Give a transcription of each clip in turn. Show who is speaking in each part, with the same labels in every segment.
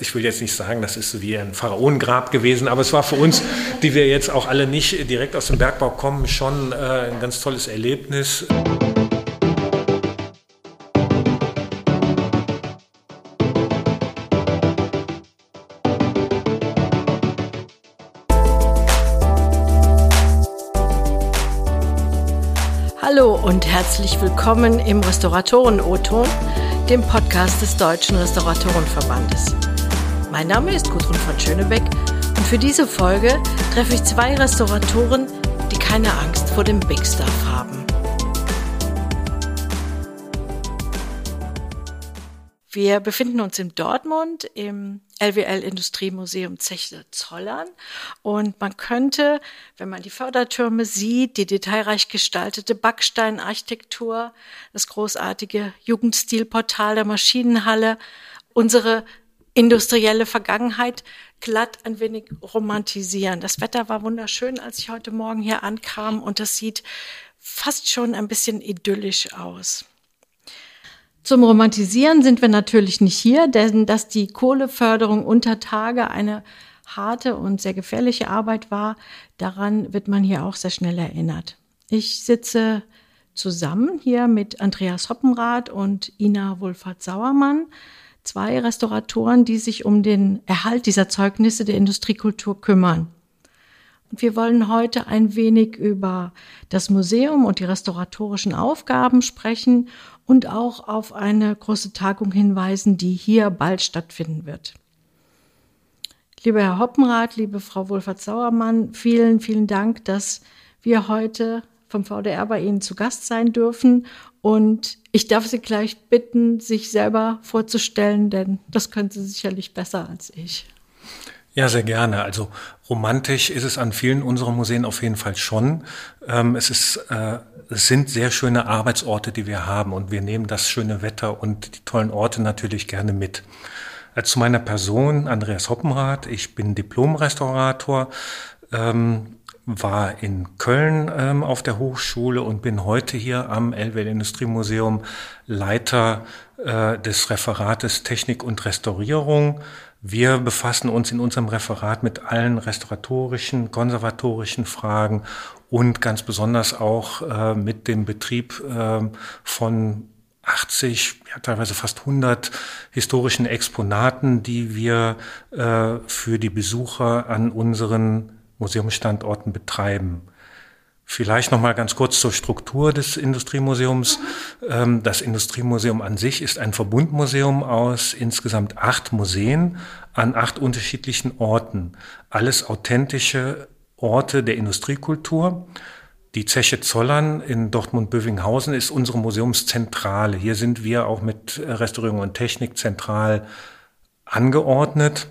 Speaker 1: ich will jetzt nicht sagen, das ist wie ein Pharaonengrab gewesen, aber es war für uns, die wir jetzt auch alle nicht direkt aus dem Bergbau kommen, schon äh, ein ganz tolles Erlebnis.
Speaker 2: Hallo und herzlich willkommen im Restauratoren-O-Ton, dem Podcast des Deutschen Restauratorenverbandes. Mein Name ist Gudrun von Schönebeck und für diese Folge treffe ich zwei Restauratoren, die keine Angst vor dem Big Stuff haben. Wir befinden uns in Dortmund im LWL Industriemuseum Zeche Zollern und man könnte, wenn man die Fördertürme sieht, die detailreich gestaltete Backsteinarchitektur, das großartige Jugendstilportal der Maschinenhalle, unsere industrielle Vergangenheit glatt ein wenig romantisieren. Das Wetter war wunderschön, als ich heute Morgen hier ankam und das sieht fast schon ein bisschen idyllisch aus. Zum Romantisieren sind wir natürlich nicht hier, denn dass die Kohleförderung unter Tage eine harte und sehr gefährliche Arbeit war, daran wird man hier auch sehr schnell erinnert. Ich sitze zusammen hier mit Andreas Hoppenrath und Ina Wohlfahrt-Sauermann, zwei Restauratoren, die sich um den Erhalt dieser Zeugnisse der Industriekultur kümmern. Und wir wollen heute ein wenig über das Museum und die restauratorischen Aufgaben sprechen und auch auf eine große Tagung hinweisen, die hier bald stattfinden wird. Lieber Herr Hoppenrath, liebe Frau Wohlfahrt-Sauermann, vielen, vielen Dank, dass wir heute vom VDR bei Ihnen zu Gast sein dürfen. Und ich darf Sie gleich bitten, sich selber vorzustellen, denn das können Sie sicherlich besser als ich.
Speaker 1: Ja, sehr gerne. Also romantisch ist es an vielen unserer Museen auf jeden Fall schon. Ähm, es, ist, äh, es sind sehr schöne Arbeitsorte, die wir haben und wir nehmen das schöne Wetter und die tollen Orte natürlich gerne mit. Äh, zu meiner Person, Andreas Hoppenrath. Ich bin Diplom-Restaurator, ähm, war in Köln ähm, auf der Hochschule und bin heute hier am Elwell Industriemuseum Leiter äh, des Referates Technik und Restaurierung. Wir befassen uns in unserem Referat mit allen restauratorischen, konservatorischen Fragen und ganz besonders auch äh, mit dem Betrieb äh, von 80, ja, teilweise fast 100 historischen Exponaten, die wir äh, für die Besucher an unseren Museumsstandorten betreiben. Vielleicht noch mal ganz kurz zur Struktur des Industriemuseums. Ähm, das Industriemuseum an sich ist ein Verbundmuseum aus insgesamt acht Museen an acht unterschiedlichen Orten. Alles authentische Orte der Industriekultur. Die Zeche Zollern in Dortmund-Bövinghausen ist unsere Museumszentrale. Hier sind wir auch mit Restaurierung und Technik zentral angeordnet.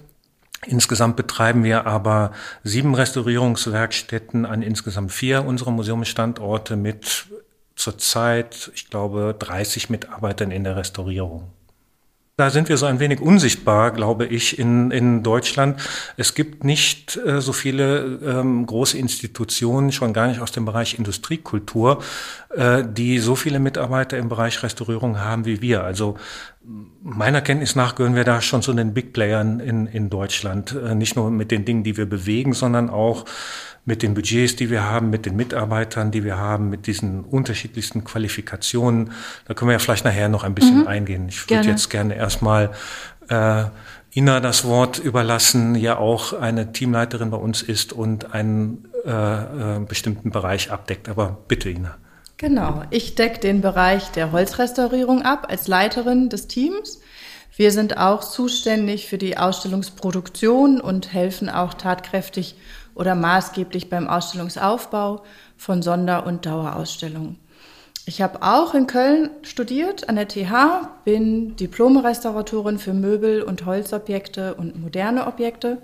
Speaker 1: Insgesamt betreiben wir aber sieben Restaurierungswerkstätten an insgesamt vier unserer Museumsstandorte mit zurzeit, ich glaube, 30 Mitarbeitern in der Restaurierung. Da sind wir so ein wenig unsichtbar, glaube ich, in, in Deutschland. Es gibt nicht äh, so viele ähm, große Institutionen, schon gar nicht aus dem Bereich Industriekultur, äh, die so viele Mitarbeiter im Bereich Restaurierung haben wie wir. Also meiner Kenntnis nach gehören wir da schon zu den Big Playern in, in Deutschland. Äh, nicht nur mit den Dingen, die wir bewegen, sondern auch mit den Budgets, die wir haben, mit den Mitarbeitern, die wir haben, mit diesen unterschiedlichsten Qualifikationen. Da können wir ja vielleicht nachher noch ein bisschen mhm. eingehen. Ich würde jetzt gerne erstmal äh, Ina das Wort überlassen, ja auch eine Teamleiterin bei uns ist und einen äh, äh, bestimmten Bereich abdeckt. Aber bitte, Ina.
Speaker 3: Genau, ich decke den Bereich der Holzrestaurierung ab als Leiterin des Teams. Wir sind auch zuständig für die Ausstellungsproduktion und helfen auch tatkräftig oder maßgeblich beim Ausstellungsaufbau von Sonder- und Dauerausstellungen. Ich habe auch in Köln studiert an der TH, bin Diplom-Restauratorin für Möbel- und Holzobjekte und moderne Objekte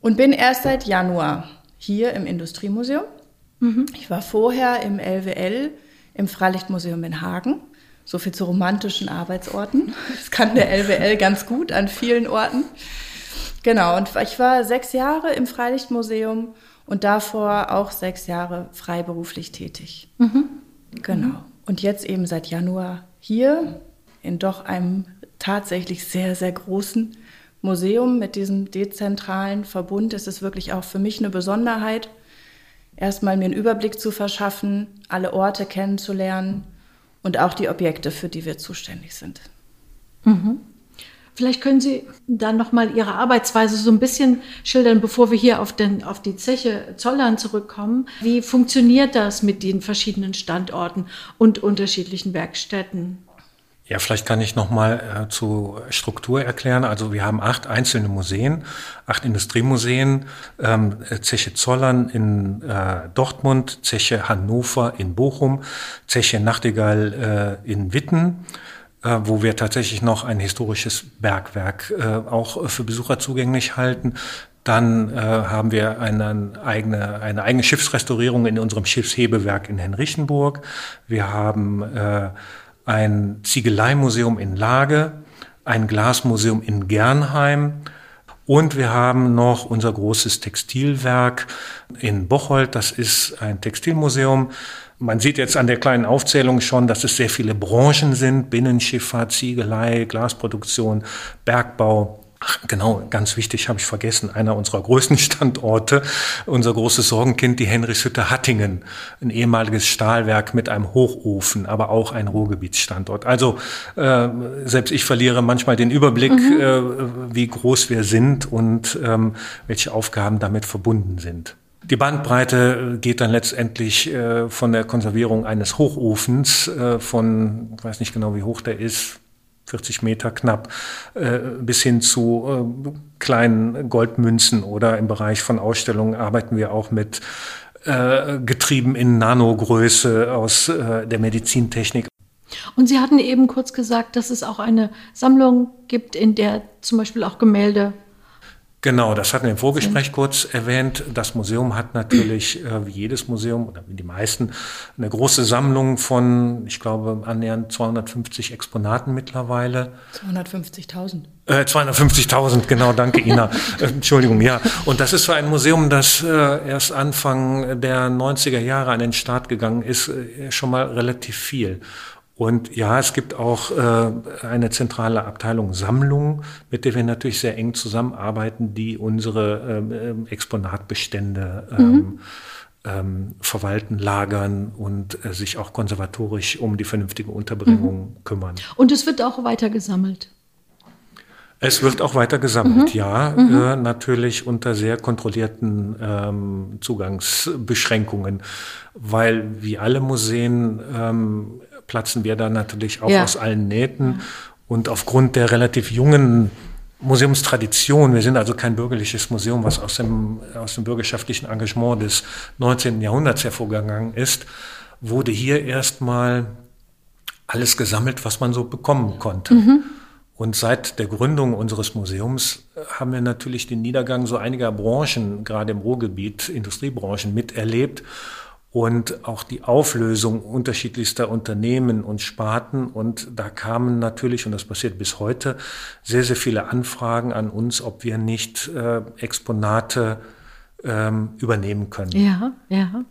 Speaker 3: und bin erst seit Januar hier im Industriemuseum. Mhm. Ich war vorher im LWL im Freilichtmuseum in Hagen. So viel zu romantischen Arbeitsorten. Das kann der LWL ganz gut an vielen Orten. Genau, und ich war sechs Jahre im Freilichtmuseum und davor auch sechs Jahre freiberuflich tätig. Mhm. Genau. Und jetzt eben seit Januar hier in doch einem tatsächlich sehr, sehr großen Museum mit diesem dezentralen Verbund ist es wirklich auch für mich eine Besonderheit, erstmal mir einen Überblick zu verschaffen, alle Orte kennenzulernen und auch die Objekte, für die wir zuständig sind.
Speaker 2: Mhm. Vielleicht können Sie dann noch mal Ihre Arbeitsweise so ein bisschen schildern, bevor wir hier auf, den, auf die Zeche Zollern zurückkommen. Wie funktioniert das mit den verschiedenen Standorten und unterschiedlichen Werkstätten?
Speaker 1: Ja, vielleicht kann ich noch mal äh, zur Struktur erklären. Also wir haben acht einzelne Museen, acht Industriemuseen, ähm, Zeche Zollern in äh, Dortmund, Zeche Hannover in Bochum, Zeche Nachtigall äh, in Witten, äh, wo wir tatsächlich noch ein historisches Bergwerk äh, auch für Besucher zugänglich halten. Dann äh, haben wir eine eigene, eine eigene Schiffsrestaurierung in unserem Schiffshebewerk in Henrichenburg. Wir haben äh, ein Ziegeleimuseum in Lage, ein Glasmuseum in Gernheim und wir haben noch unser großes Textilwerk in Bocholt. Das ist ein Textilmuseum. Man sieht jetzt an der kleinen Aufzählung schon, dass es sehr viele Branchen sind. Binnenschifffahrt, Ziegelei, Glasproduktion, Bergbau. Ach, genau, ganz wichtig, habe ich vergessen, einer unserer größten Standorte, unser großes Sorgenkind, die Henrichshütte Hattingen, ein ehemaliges Stahlwerk mit einem Hochofen, aber auch ein Ruhrgebietsstandort. Also äh, selbst ich verliere manchmal den Überblick, mhm. äh, wie groß wir sind und ähm, welche Aufgaben damit verbunden sind. Die Bandbreite geht dann letztendlich äh, von der Konservierung eines Hochofens äh, von, ich weiß nicht genau, wie hoch der ist, 40 Meter knapp, äh, bis hin zu äh, kleinen Goldmünzen oder im Bereich von Ausstellungen arbeiten wir auch mit äh, Getrieben in Nanogröße aus der Medizintechnik.
Speaker 2: Und Sie hatten eben kurz gesagt, dass es auch eine Sammlung gibt, in der zum Beispiel auch Gemälde
Speaker 1: Genau, das hatten wir im Vorgespräch kurz erwähnt. Das Museum hat natürlich, äh, wie jedes Museum oder wie die meisten, eine große Sammlung von, ich glaube, annähernd 250 Exponaten mittlerweile.
Speaker 3: 250.000.
Speaker 1: Äh, 250.000, genau, danke Ina. Äh, Entschuldigung, ja. Und das ist für ein Museum, das äh, erst Anfang der 90er Jahre an den Start gegangen ist, äh, schon mal relativ viel. Und ja, es gibt auch äh, eine zentrale Abteilung Sammlung, mit der wir natürlich sehr eng zusammenarbeiten, die unsere ähm, ähm Exponatbestände ähm, mhm. ähm, verwalten, lagern und äh, sich auch konservatorisch um die vernünftige Unterbringung mhm. kümmern.
Speaker 2: Und es wird auch weiter gesammelt.
Speaker 1: Es wird auch weiter gesammelt, mhm. ja, mhm. Äh, natürlich unter sehr kontrollierten ähm, Zugangsbeschränkungen, weil wie alle Museen ähm, platzen wir da natürlich auch ja. aus allen Nähten. Und aufgrund der relativ jungen Museumstradition, wir sind also kein bürgerliches Museum, was aus dem, aus dem bürgerschaftlichen Engagement des 19. Jahrhunderts hervorgegangen ist, wurde hier erstmal alles gesammelt, was man so bekommen konnte. Mhm. Und seit der Gründung unseres Museums haben wir natürlich den Niedergang so einiger Branchen, gerade im Ruhrgebiet, Industriebranchen, miterlebt und auch die Auflösung unterschiedlichster Unternehmen und Sparten. Und da kamen natürlich, und das passiert bis heute, sehr, sehr viele Anfragen an uns, ob wir nicht äh, Exponate ähm, übernehmen können.
Speaker 2: Ja, ja.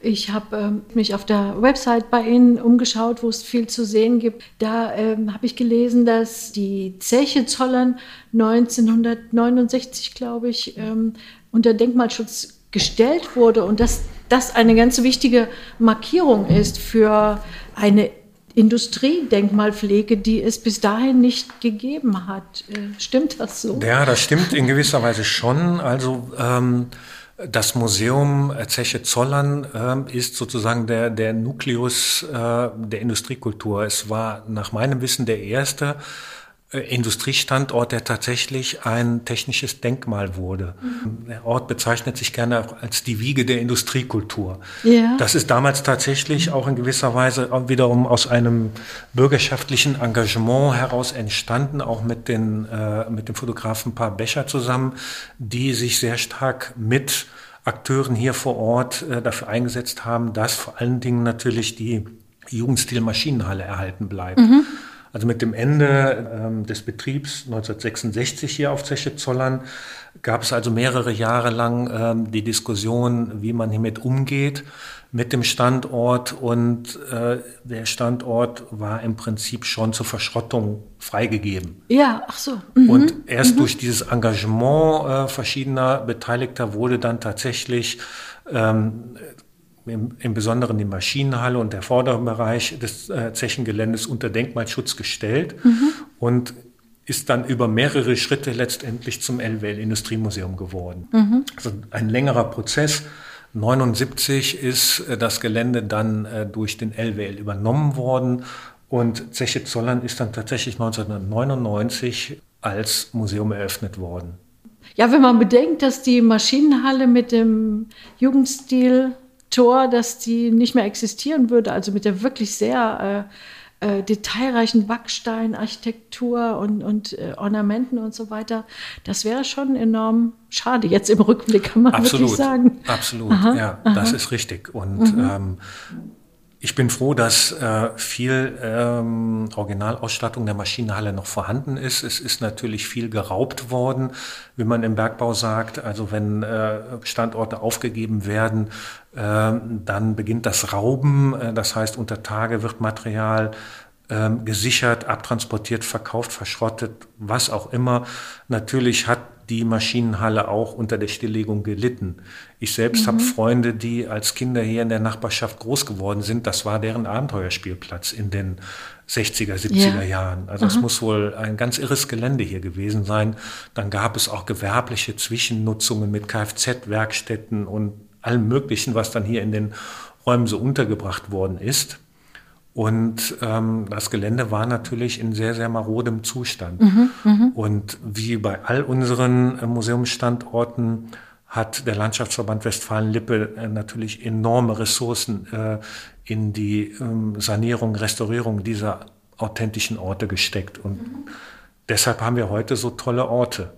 Speaker 2: Ich habe ähm, mich auf der Website bei Ihnen umgeschaut, wo es viel zu sehen gibt. Da ähm, habe ich gelesen, dass die Zeche Zollern 1969, glaube ich, ähm, unter Denkmalschutz gestellt wurde und dass das eine ganz wichtige Markierung ist für eine Industriedenkmalpflege, die es bis dahin nicht gegeben hat. Äh, stimmt das so?
Speaker 1: Ja, das stimmt in gewisser Weise schon. Also ähm, das Museum Zeche Zollern äh, ist sozusagen der, der Nukleus äh, der Industriekultur. Es war nach meinem Wissen der erste äh, Industriestandort, der tatsächlich ein technisches Denkmal wurde. Mhm. Der Ort bezeichnet sich gerne als die Wiege der Industriekultur. Ja. Das ist damals tatsächlich auch in gewisser Weise wiederum aus einem bürgerschaftlichen Engagement heraus entstanden, auch mit, den, äh, mit dem Fotografen Paar Becher zusammen, die sich sehr stark mit Akteuren hier vor Ort äh, dafür eingesetzt haben, dass vor allen Dingen natürlich die Jugendstil Maschinenhalle erhalten bleibt. Mhm. Also mit dem Ende ähm, des Betriebs 1966 hier auf Zeche Zollern gab es also mehrere Jahre lang ähm, die Diskussion, wie man hiermit umgeht mit dem Standort und äh, der Standort war im Prinzip schon zur Verschrottung freigegeben.
Speaker 2: Ja, ach so. Mhm.
Speaker 1: Und erst mhm. durch dieses Engagement äh, verschiedener Beteiligter wurde dann tatsächlich ähm, im, im Besonderen die Maschinenhalle und der vordere Bereich des äh, Zechengeländes unter Denkmalschutz gestellt mhm. und ist dann über mehrere Schritte letztendlich zum LWL Industriemuseum geworden. Mhm. Also ein längerer Prozess 1979 ist äh, das Gelände dann äh, durch den LWL übernommen worden und Zeche Zollern ist dann tatsächlich 1999 als Museum eröffnet worden.
Speaker 2: Ja, wenn man bedenkt, dass die Maschinenhalle mit dem Jugendstil Tor, dass die nicht mehr existieren würde, also mit der wirklich sehr äh, äh, detailreichen Backsteinarchitektur und, und äh, Ornamenten und so weiter. Das wäre schon enorm schade. Jetzt im Rückblick kann man absolut, wirklich sagen.
Speaker 1: Absolut, aha, ja, aha. das ist richtig. Und mhm. ähm, ich bin froh, dass äh, viel ähm, Originalausstattung der Maschinenhalle noch vorhanden ist. Es ist natürlich viel geraubt worden, wie man im Bergbau sagt. Also wenn äh, Standorte aufgegeben werden, äh, dann beginnt das Rauben. Äh, das heißt, unter Tage wird Material ähm, gesichert, abtransportiert, verkauft, verschrottet, was auch immer. Natürlich hat die Maschinenhalle auch unter der Stilllegung gelitten. Ich selbst mhm. habe Freunde, die als Kinder hier in der Nachbarschaft groß geworden sind. Das war deren Abenteuerspielplatz in den 60er, 70er ja. Jahren. Also es muss wohl ein ganz irres Gelände hier gewesen sein. Dann gab es auch gewerbliche Zwischennutzungen mit Kfz-Werkstätten und allem Möglichen, was dann hier in den Räumen so untergebracht worden ist. Und ähm, das Gelände war natürlich in sehr, sehr marodem Zustand. Mhm, mh. Und wie bei all unseren äh, Museumsstandorten hat der Landschaftsverband Westfalen-Lippe äh, natürlich enorme Ressourcen äh, in die ähm, Sanierung, Restaurierung dieser authentischen Orte gesteckt. Und mhm. deshalb haben wir heute so tolle Orte.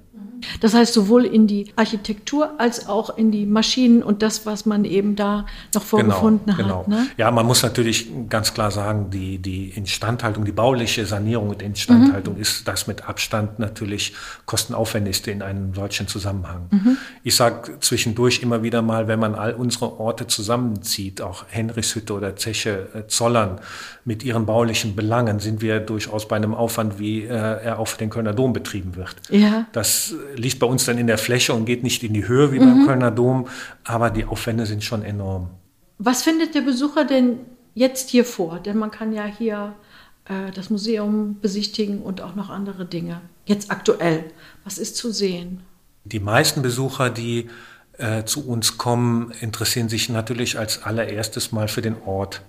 Speaker 2: Das heißt, sowohl in die Architektur als auch in die Maschinen und das, was man eben da noch vorgefunden genau, hat. Genau. Ne?
Speaker 1: Ja, man muss natürlich ganz klar sagen, die, die Instandhaltung, die bauliche Sanierung und Instandhaltung mhm. ist das mit Abstand natürlich kostenaufwendigste in einem solchen Zusammenhang. Mhm. Ich sage zwischendurch immer wieder mal, wenn man all unsere Orte zusammenzieht, auch Henrichshütte oder Zeche äh, Zollern mit ihren baulichen Belangen, sind wir durchaus bei einem Aufwand, wie äh, er auf den Kölner Dom betrieben wird. Ja. Das liegt bei uns dann in der Fläche und geht nicht in die Höhe wie mhm. beim Kölner Dom, aber die Aufwände sind schon enorm.
Speaker 2: Was findet der Besucher denn jetzt hier vor? Denn man kann ja hier äh, das Museum besichtigen und auch noch andere Dinge. Jetzt aktuell, was ist zu sehen?
Speaker 1: Die meisten Besucher, die äh, zu uns kommen, interessieren sich natürlich als allererstes mal für den Ort.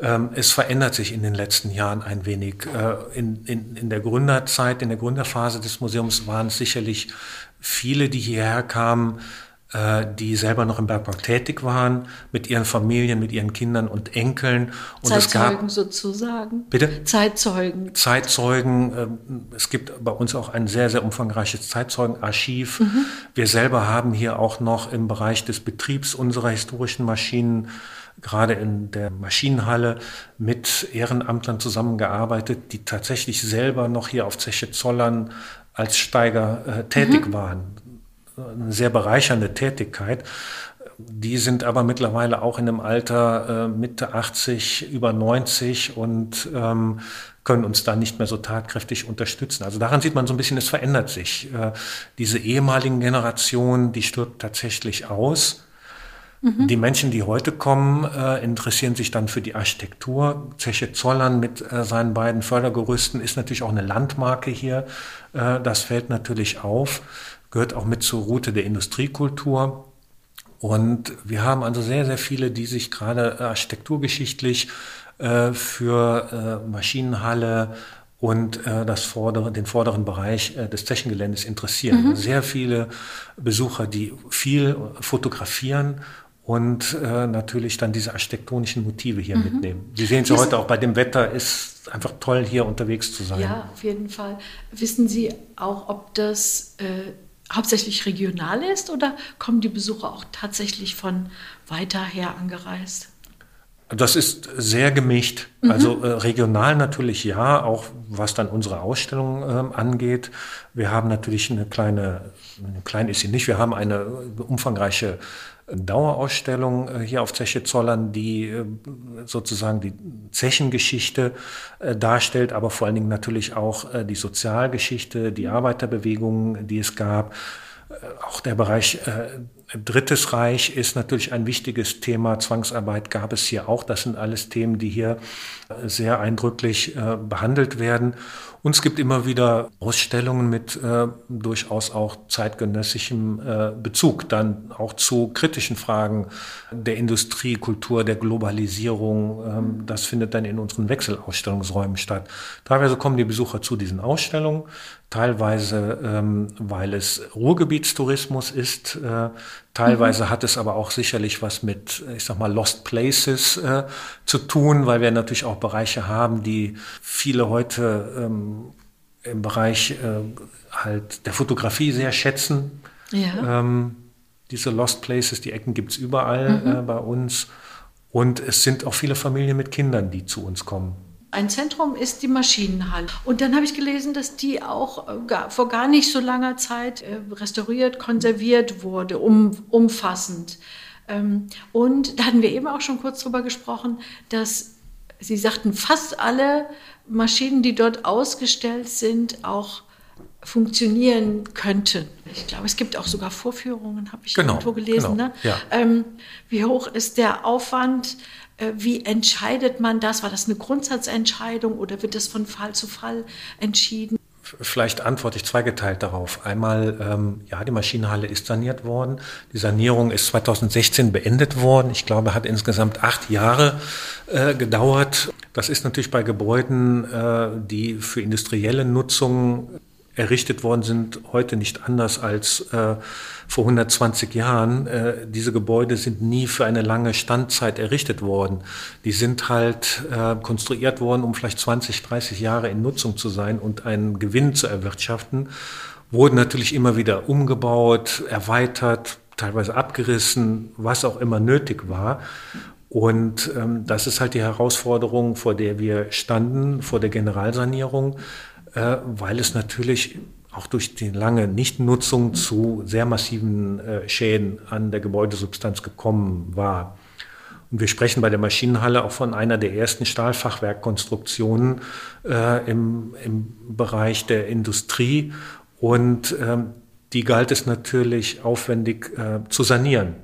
Speaker 1: Ähm, es verändert sich in den letzten Jahren ein wenig. Äh, in, in, in der Gründerzeit, in der Gründerphase des Museums waren es sicherlich viele, die hierher kamen, äh, die selber noch im Bergbau tätig waren, mit ihren Familien, mit ihren Kindern und Enkeln.
Speaker 2: Und Zeitzeugen es gab, sozusagen.
Speaker 1: Bitte?
Speaker 2: Zeitzeugen.
Speaker 1: Zeitzeugen. Ähm, es gibt bei uns auch ein sehr, sehr umfangreiches Zeitzeugenarchiv. Mhm. Wir selber haben hier auch noch im Bereich des Betriebs unserer historischen Maschinen gerade in der Maschinenhalle mit Ehrenamtlern zusammengearbeitet, die tatsächlich selber noch hier auf Zeche Zollern als Steiger äh, tätig mhm. waren. Eine sehr bereichernde Tätigkeit. Die sind aber mittlerweile auch in einem Alter äh, Mitte 80, über 90 und ähm, können uns da nicht mehr so tatkräftig unterstützen. Also daran sieht man so ein bisschen, es verändert sich. Äh, diese ehemaligen Generationen, die stirbt tatsächlich aus. Mhm. Die Menschen, die heute kommen, äh, interessieren sich dann für die Architektur. Zeche Zollern mit äh, seinen beiden Fördergerüsten ist natürlich auch eine Landmarke hier. Äh, das fällt natürlich auf, gehört auch mit zur Route der Industriekultur. Und wir haben also sehr, sehr viele, die sich gerade äh, architekturgeschichtlich äh, für äh, Maschinenhalle, und äh, das vordere, den vorderen Bereich äh, des Zechengeländes interessieren. Mhm. Sehr viele Besucher, die viel fotografieren und äh, natürlich dann diese architektonischen Motive hier mhm. mitnehmen. Sie sehen es ja heute auch bei dem Wetter, ist einfach toll, hier unterwegs zu sein.
Speaker 2: Ja, auf jeden Fall. Wissen Sie auch, ob das äh, hauptsächlich regional ist oder kommen die Besucher auch tatsächlich von weiter her angereist?
Speaker 1: Das ist sehr gemischt. Mhm. Also äh, regional natürlich ja, auch was dann unsere Ausstellung äh, angeht. Wir haben natürlich eine kleine, klein ist sie nicht, wir haben eine umfangreiche Dauerausstellung äh, hier auf Zeche Zollern, die äh, sozusagen die Zechengeschichte äh, darstellt, aber vor allen Dingen natürlich auch die Sozialgeschichte, die Arbeiterbewegung, die es gab. Auch der Bereich Drittes Reich ist natürlich ein wichtiges Thema. Zwangsarbeit gab es hier auch. Das sind alles Themen, die hier sehr eindrücklich behandelt werden. Und es gibt immer wieder Ausstellungen mit äh, durchaus auch zeitgenössischem äh, Bezug, dann auch zu kritischen Fragen der Industriekultur, der Globalisierung. Ähm, das findet dann in unseren Wechselausstellungsräumen statt. Teilweise kommen die Besucher zu diesen Ausstellungen, teilweise ähm, weil es Ruhrgebietstourismus ist, äh, teilweise mhm. hat es aber auch sicherlich was mit, ich sag mal, Lost Places äh, zu tun, weil wir natürlich auch Bereiche haben, die viele heute ähm, im Bereich äh, halt der Fotografie sehr schätzen. Ja. Ähm, diese Lost Places, die Ecken gibt es überall mhm. äh, bei uns. Und es sind auch viele Familien mit Kindern, die zu uns kommen.
Speaker 2: Ein Zentrum ist die Maschinenhalle. Und dann habe ich gelesen, dass die auch äh, gar, vor gar nicht so langer Zeit äh, restauriert, konserviert wurde, um, umfassend. Ähm, und da hatten wir eben auch schon kurz drüber gesprochen, dass Sie sagten, fast alle Maschinen, die dort ausgestellt sind, auch funktionieren könnten. Ich glaube, es gibt auch sogar Vorführungen, habe ich genau, irgendwo gelesen. Genau, ne? ja. ähm, wie hoch ist der Aufwand? Äh, wie entscheidet man das? War das eine Grundsatzentscheidung oder wird das von Fall zu Fall entschieden?
Speaker 1: Vielleicht antworte ich zweigeteilt darauf. Einmal, ähm, ja, die Maschinenhalle ist saniert worden. Die Sanierung ist 2016 beendet worden. Ich glaube, hat insgesamt acht Jahre äh, gedauert. Das ist natürlich bei Gebäuden, äh, die für industrielle Nutzung errichtet worden sind, heute nicht anders als äh, vor 120 Jahren. Äh, diese Gebäude sind nie für eine lange Standzeit errichtet worden. Die sind halt äh, konstruiert worden, um vielleicht 20, 30 Jahre in Nutzung zu sein und einen Gewinn zu erwirtschaften. Wurden natürlich immer wieder umgebaut, erweitert, teilweise abgerissen, was auch immer nötig war. Und ähm, das ist halt die Herausforderung, vor der wir standen, vor der Generalsanierung äh, weil es natürlich auch durch die lange Nichtnutzung zu sehr massiven äh, Schäden an der Gebäudesubstanz gekommen war. Und wir sprechen bei der Maschinenhalle auch von einer der ersten Stahlfachwerkkonstruktionen äh, im, im Bereich der Industrie. Und ähm, die galt es natürlich aufwendig äh, zu sanieren.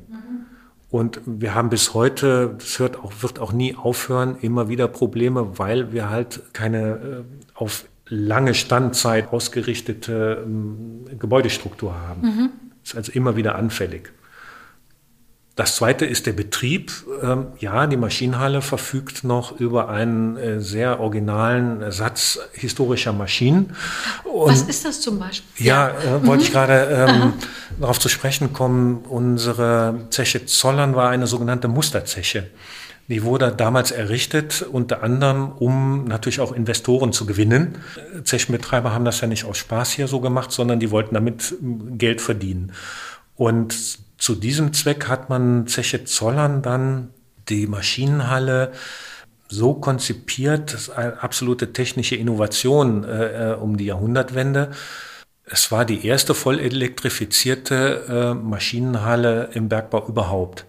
Speaker 1: Und wir haben bis heute, das hört auch, wird auch nie aufhören, immer wieder Probleme, weil wir halt keine äh, auf lange Standzeit ausgerichtete ähm, Gebäudestruktur haben. Mhm. Ist also immer wieder anfällig. Das zweite ist der Betrieb. Ähm, ja, die Maschinenhalle verfügt noch über einen äh, sehr originalen Satz historischer Maschinen.
Speaker 2: Und Was ist das zum Beispiel?
Speaker 1: Ja, äh, wollte mhm. ich gerade ähm, darauf zu sprechen kommen. Unsere Zeche Zollern war eine sogenannte Musterzeche. Die wurde damals errichtet, unter anderem, um natürlich auch Investoren zu gewinnen. Zechenbetreiber haben das ja nicht aus Spaß hier so gemacht, sondern die wollten damit Geld verdienen. Und zu diesem Zweck hat man Zeche Zollern dann die Maschinenhalle so konzipiert, das ist eine absolute technische Innovation äh, äh um die Jahrhundertwende. Es war die erste voll elektrifizierte äh, Maschinenhalle im Bergbau überhaupt.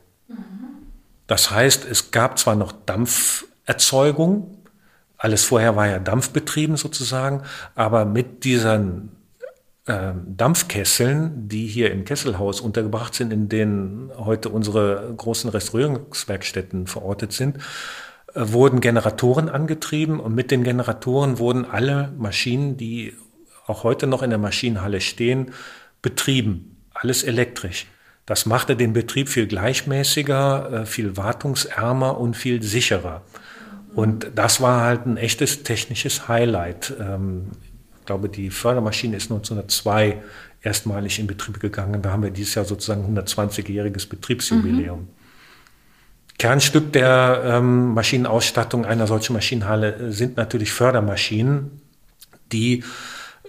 Speaker 1: Das heißt, es gab zwar noch Dampferzeugung, alles vorher war ja dampfbetrieben sozusagen, aber mit diesen äh, Dampfkesseln, die hier im Kesselhaus untergebracht sind, in denen heute unsere großen Restaurierungswerkstätten verortet sind, äh, wurden Generatoren angetrieben und mit den Generatoren wurden alle Maschinen, die auch heute noch in der Maschinenhalle stehen, betrieben. Alles elektrisch. Das machte den Betrieb viel gleichmäßiger, äh, viel wartungsärmer und viel sicherer. Und das war halt ein echtes technisches Highlight. Ähm, ich glaube, die Fördermaschine ist 1902 erstmalig in Betrieb gegangen. Da haben wir dieses Jahr sozusagen 120-jähriges Betriebsjubiläum. Mhm. Kernstück der ähm, Maschinenausstattung einer solchen Maschinenhalle sind natürlich Fördermaschinen, die äh,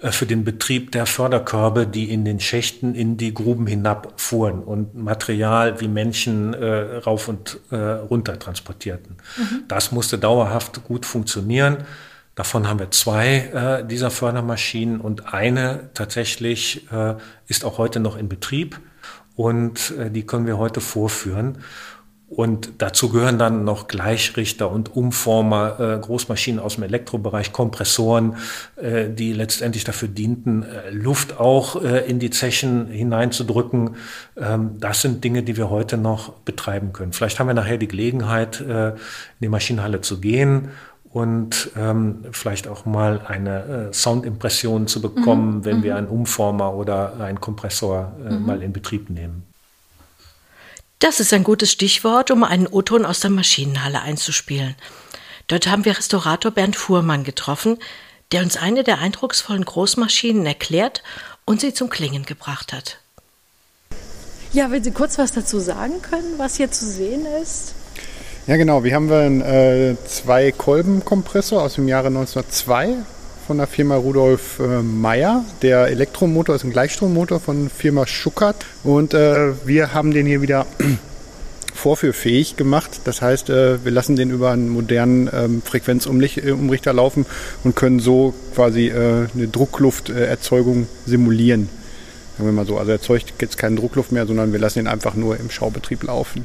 Speaker 1: für den Betrieb der Förderkörbe, die in den Schächten in die Gruben hinabfuhren und Material wie Menschen äh, rauf und äh, runter transportierten. Mhm. Das musste dauerhaft gut funktionieren. Davon haben wir zwei äh, dieser Fördermaschinen und eine tatsächlich äh, ist auch heute noch in Betrieb und äh, die können wir heute vorführen. Und dazu gehören dann noch Gleichrichter und Umformer, äh, Großmaschinen aus dem Elektrobereich, Kompressoren, äh, die letztendlich dafür dienten, äh, Luft auch äh, in die Zechen hineinzudrücken. Ähm, das sind Dinge, die wir heute noch betreiben können. Vielleicht haben wir nachher die Gelegenheit, äh, in die Maschinenhalle zu gehen und ähm, vielleicht auch mal eine äh, Soundimpression zu bekommen, mhm. wenn mhm. wir einen Umformer oder einen Kompressor mhm. mal in Betrieb nehmen.
Speaker 2: Das ist ein gutes Stichwort, um einen O-Ton aus der Maschinenhalle einzuspielen. Dort haben wir Restaurator Bernd Fuhrmann getroffen, der uns eine der eindrucksvollen Großmaschinen erklärt und sie zum Klingen gebracht hat.
Speaker 4: Ja, wenn Sie kurz was dazu sagen können, was hier zu sehen ist.
Speaker 5: Ja, genau. Wir haben einen äh, zwei Kolbenkompressor aus dem Jahre 1902 von der Firma Rudolf äh, Meyer. Der Elektromotor ist ein Gleichstrommotor von Firma Schuckert. Und äh, wir haben den hier wieder vorführfähig gemacht. Das heißt, äh, wir lassen den über einen modernen ähm, Frequenzumrichter laufen und können so quasi äh, eine Drucklufterzeugung simulieren. Sagen wir mal so. Also erzeugt jetzt keine Druckluft mehr, sondern wir lassen ihn einfach nur im Schaubetrieb laufen.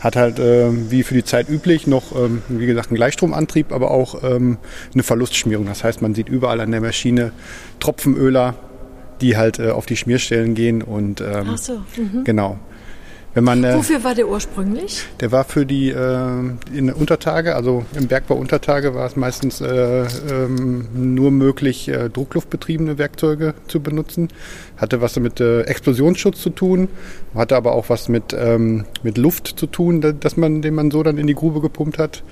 Speaker 5: Hat halt äh, wie für die Zeit üblich noch, ähm, wie gesagt, einen Gleichstromantrieb, aber auch ähm, eine Verlustschmierung. Das heißt, man sieht überall an der Maschine Tropfenöler, die halt äh, auf die Schmierstellen gehen und ähm,
Speaker 4: Ach so. Mhm.
Speaker 5: genau. Wenn man,
Speaker 4: äh, Wofür war der ursprünglich?
Speaker 5: Der war für die äh, in Untertage, also im Bergbau Untertage war es meistens äh, ähm, nur möglich, äh, druckluftbetriebene Werkzeuge zu benutzen. Hatte was mit äh, Explosionsschutz zu tun, hatte aber auch was mit, ähm, mit Luft zu tun, dass man, den man so dann in die Grube gepumpt hat.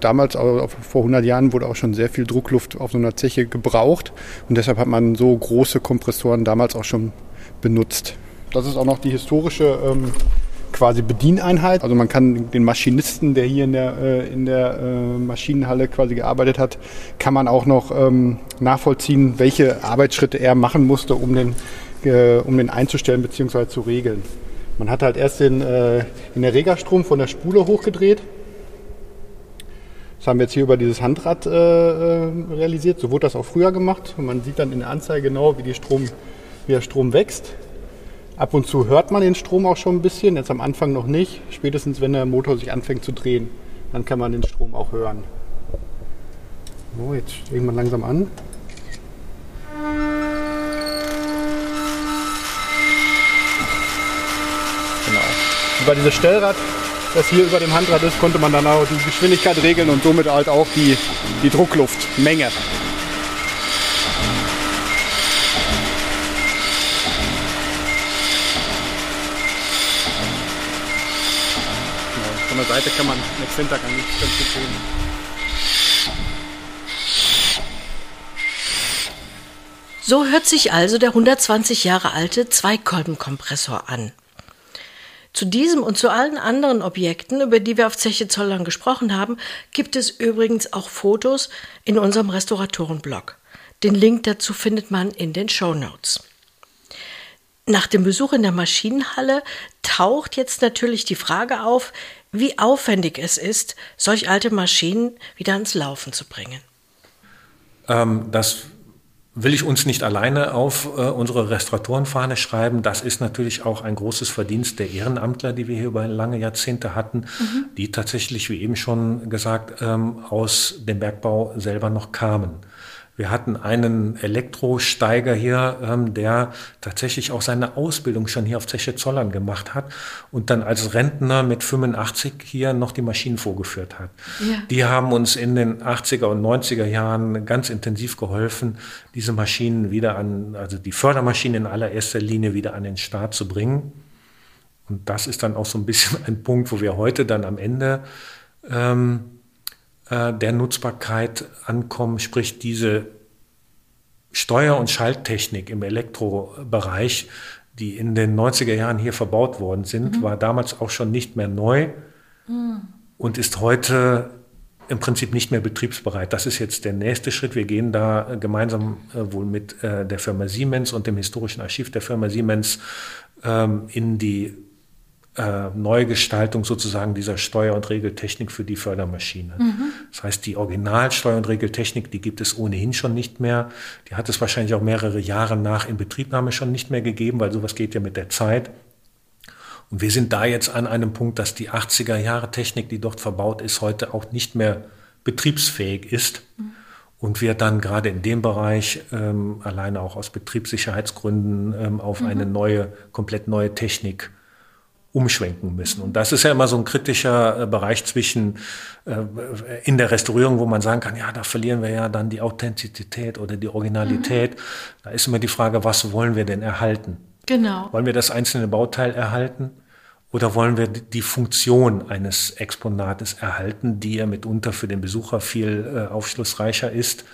Speaker 5: Damals, also vor 100 Jahren, wurde auch schon sehr viel Druckluft auf so einer Zeche gebraucht und deshalb hat man so große Kompressoren damals auch schon benutzt. Das ist auch noch die historische ähm, quasi Bedieneinheit. Also man kann den Maschinisten, der hier in der, äh, in der äh, Maschinenhalle quasi gearbeitet hat, kann man auch noch ähm, nachvollziehen, welche Arbeitsschritte er machen musste, um den, äh, um den einzustellen bzw. zu regeln. Man hat halt erst den, äh, in der von der Spule hochgedreht. Das haben wir jetzt hier über dieses Handrad äh, äh, realisiert. So wurde das auch früher gemacht. Und man sieht dann in der Anzeige genau, wie, Strom, wie der Strom wächst. Ab und zu hört man den Strom auch schon ein bisschen, jetzt am Anfang noch nicht. Spätestens wenn der Motor sich anfängt zu drehen, dann kann man den Strom auch hören. So, jetzt steigen wir langsam an. Genau. Über dieses Stellrad, das hier über dem Handrad ist, konnte man dann auch die Geschwindigkeit regeln und somit halt auch die, die Druckluftmenge. Von der Seite kann man mit Hintergang nicht ganz gut sehen.
Speaker 2: So hört sich also der 120 Jahre alte Zweikolbenkompressor an. Zu diesem und zu allen anderen Objekten, über die wir auf Zeche Zollern gesprochen haben, gibt es übrigens auch Fotos in unserem Restauratorenblog. Den Link dazu findet man in den Show Notes. Nach dem Besuch in der Maschinenhalle taucht jetzt natürlich die Frage auf, wie aufwendig es ist, solch alte Maschinen wieder ans Laufen zu bringen.
Speaker 1: Ähm, das will ich uns nicht alleine auf äh, unsere Restauratorenfahne schreiben. Das ist natürlich auch ein großes Verdienst der Ehrenamtler, die wir hier über lange Jahrzehnte hatten, mhm. die tatsächlich, wie eben schon gesagt, ähm, aus dem Bergbau selber noch kamen. Wir hatten einen Elektrosteiger hier, ähm, der tatsächlich auch seine Ausbildung schon hier auf Zeche Zollern gemacht hat und dann als Rentner mit 85 hier noch die Maschinen vorgeführt hat. Ja. Die haben uns in den 80er und 90er Jahren ganz intensiv geholfen, diese Maschinen wieder an, also die Fördermaschinen in allererster Linie wieder an den Start zu bringen. Und das ist dann auch so ein bisschen ein Punkt, wo wir heute dann am Ende ähm, äh, der Nutzbarkeit ankommen, sprich diese Steuer- und Schalttechnik im Elektrobereich, die in den 90er Jahren hier verbaut worden sind, mhm. war damals auch schon nicht mehr neu mhm. und ist heute im Prinzip nicht mehr betriebsbereit. Das ist jetzt der nächste Schritt. Wir gehen da gemeinsam äh, wohl mit äh, der Firma Siemens und dem historischen Archiv der Firma Siemens ähm, in die äh, Neugestaltung sozusagen dieser Steuer- und Regeltechnik für die Fördermaschine. Mhm. Das heißt, die Originalsteuer- und Regeltechnik, die gibt es ohnehin schon nicht mehr. Die hat es wahrscheinlich auch mehrere Jahre nach Inbetriebnahme schon nicht mehr gegeben, weil sowas geht ja mit der Zeit. Und wir sind da jetzt an einem Punkt, dass die 80er Jahre Technik, die dort verbaut ist, heute auch nicht mehr betriebsfähig ist. Mhm. Und wir dann gerade in dem Bereich ähm, alleine auch aus Betriebssicherheitsgründen ähm, auf mhm. eine neue, komplett neue Technik umschwenken müssen. Und das ist ja immer so ein kritischer äh, Bereich zwischen äh, in der Restaurierung, wo man sagen kann, ja, da verlieren wir ja dann die Authentizität oder die Originalität. Mhm. Da ist immer die Frage, was wollen wir denn erhalten?
Speaker 2: Genau.
Speaker 1: Wollen wir das einzelne Bauteil erhalten? Oder wollen wir die Funktion eines Exponates erhalten, die ja mitunter für den Besucher viel äh, aufschlussreicher ist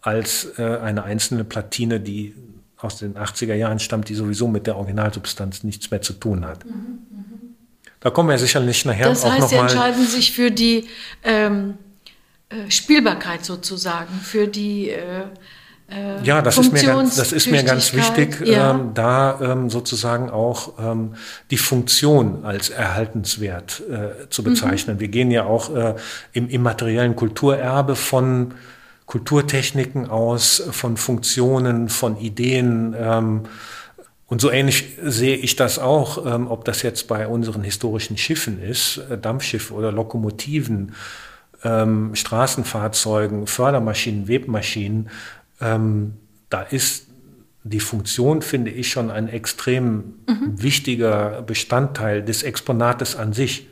Speaker 1: als äh, eine einzelne Platine, die aus den 80er Jahren stammt, die sowieso mit der Originalsubstanz nichts mehr zu tun hat. Mhm. Da kommen wir sicherlich nachher
Speaker 2: das
Speaker 1: auch
Speaker 2: heißt,
Speaker 1: noch
Speaker 2: Sie
Speaker 1: mal.
Speaker 2: entscheiden sich für die ähm, äh, Spielbarkeit sozusagen, für die äh,
Speaker 1: äh, ja, das ist, mir ganz, das ist mir ganz wichtig, ja. ähm, da ähm, sozusagen auch ähm, die Funktion als erhaltenswert äh, zu bezeichnen. Mhm. Wir gehen ja auch äh, im immateriellen Kulturerbe von Kulturtechniken aus, von Funktionen, von Ideen. Ähm, und so ähnlich sehe ich das auch, ähm, ob das jetzt bei unseren historischen Schiffen ist, äh, Dampfschiffe oder Lokomotiven, ähm, Straßenfahrzeugen, Fördermaschinen, Webmaschinen. Ähm, da ist die Funktion, finde ich, schon ein extrem mhm. wichtiger Bestandteil des Exponates an sich.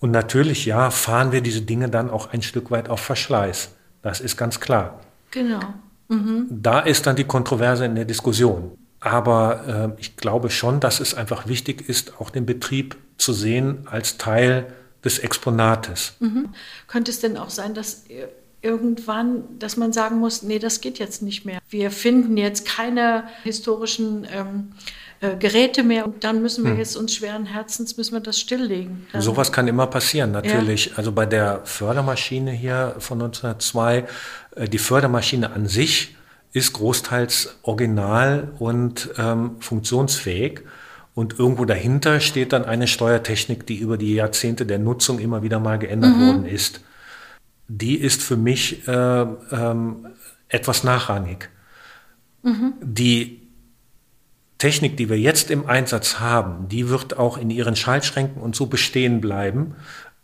Speaker 1: Und natürlich, ja, fahren wir diese Dinge dann auch ein Stück weit auf Verschleiß. Das ist ganz klar.
Speaker 2: Genau. Mhm.
Speaker 1: Da ist dann die Kontroverse in der Diskussion. Aber äh, ich glaube schon, dass es einfach wichtig ist, auch den Betrieb zu sehen als Teil des Exponates.
Speaker 2: Mhm. Könnte es denn auch sein, dass irgendwann, dass man sagen muss, nee, das geht jetzt nicht mehr. Wir finden jetzt keine historischen ähm, äh, Geräte mehr und dann müssen wir hm. jetzt uns schweren Herzens müssen wir das stilllegen. Dann
Speaker 1: Sowas kann immer passieren, natürlich. Ja. Also bei der Fördermaschine hier von 1902, äh, die Fördermaschine an sich ist großteils original und ähm, funktionsfähig. Und irgendwo dahinter steht dann eine Steuertechnik, die über die Jahrzehnte der Nutzung immer wieder mal geändert mhm. worden ist. Die ist für mich äh, ähm, etwas nachrangig. Mhm. Die Technik, die wir jetzt im Einsatz haben, die wird auch in ihren Schaltschränken und so bestehen bleiben,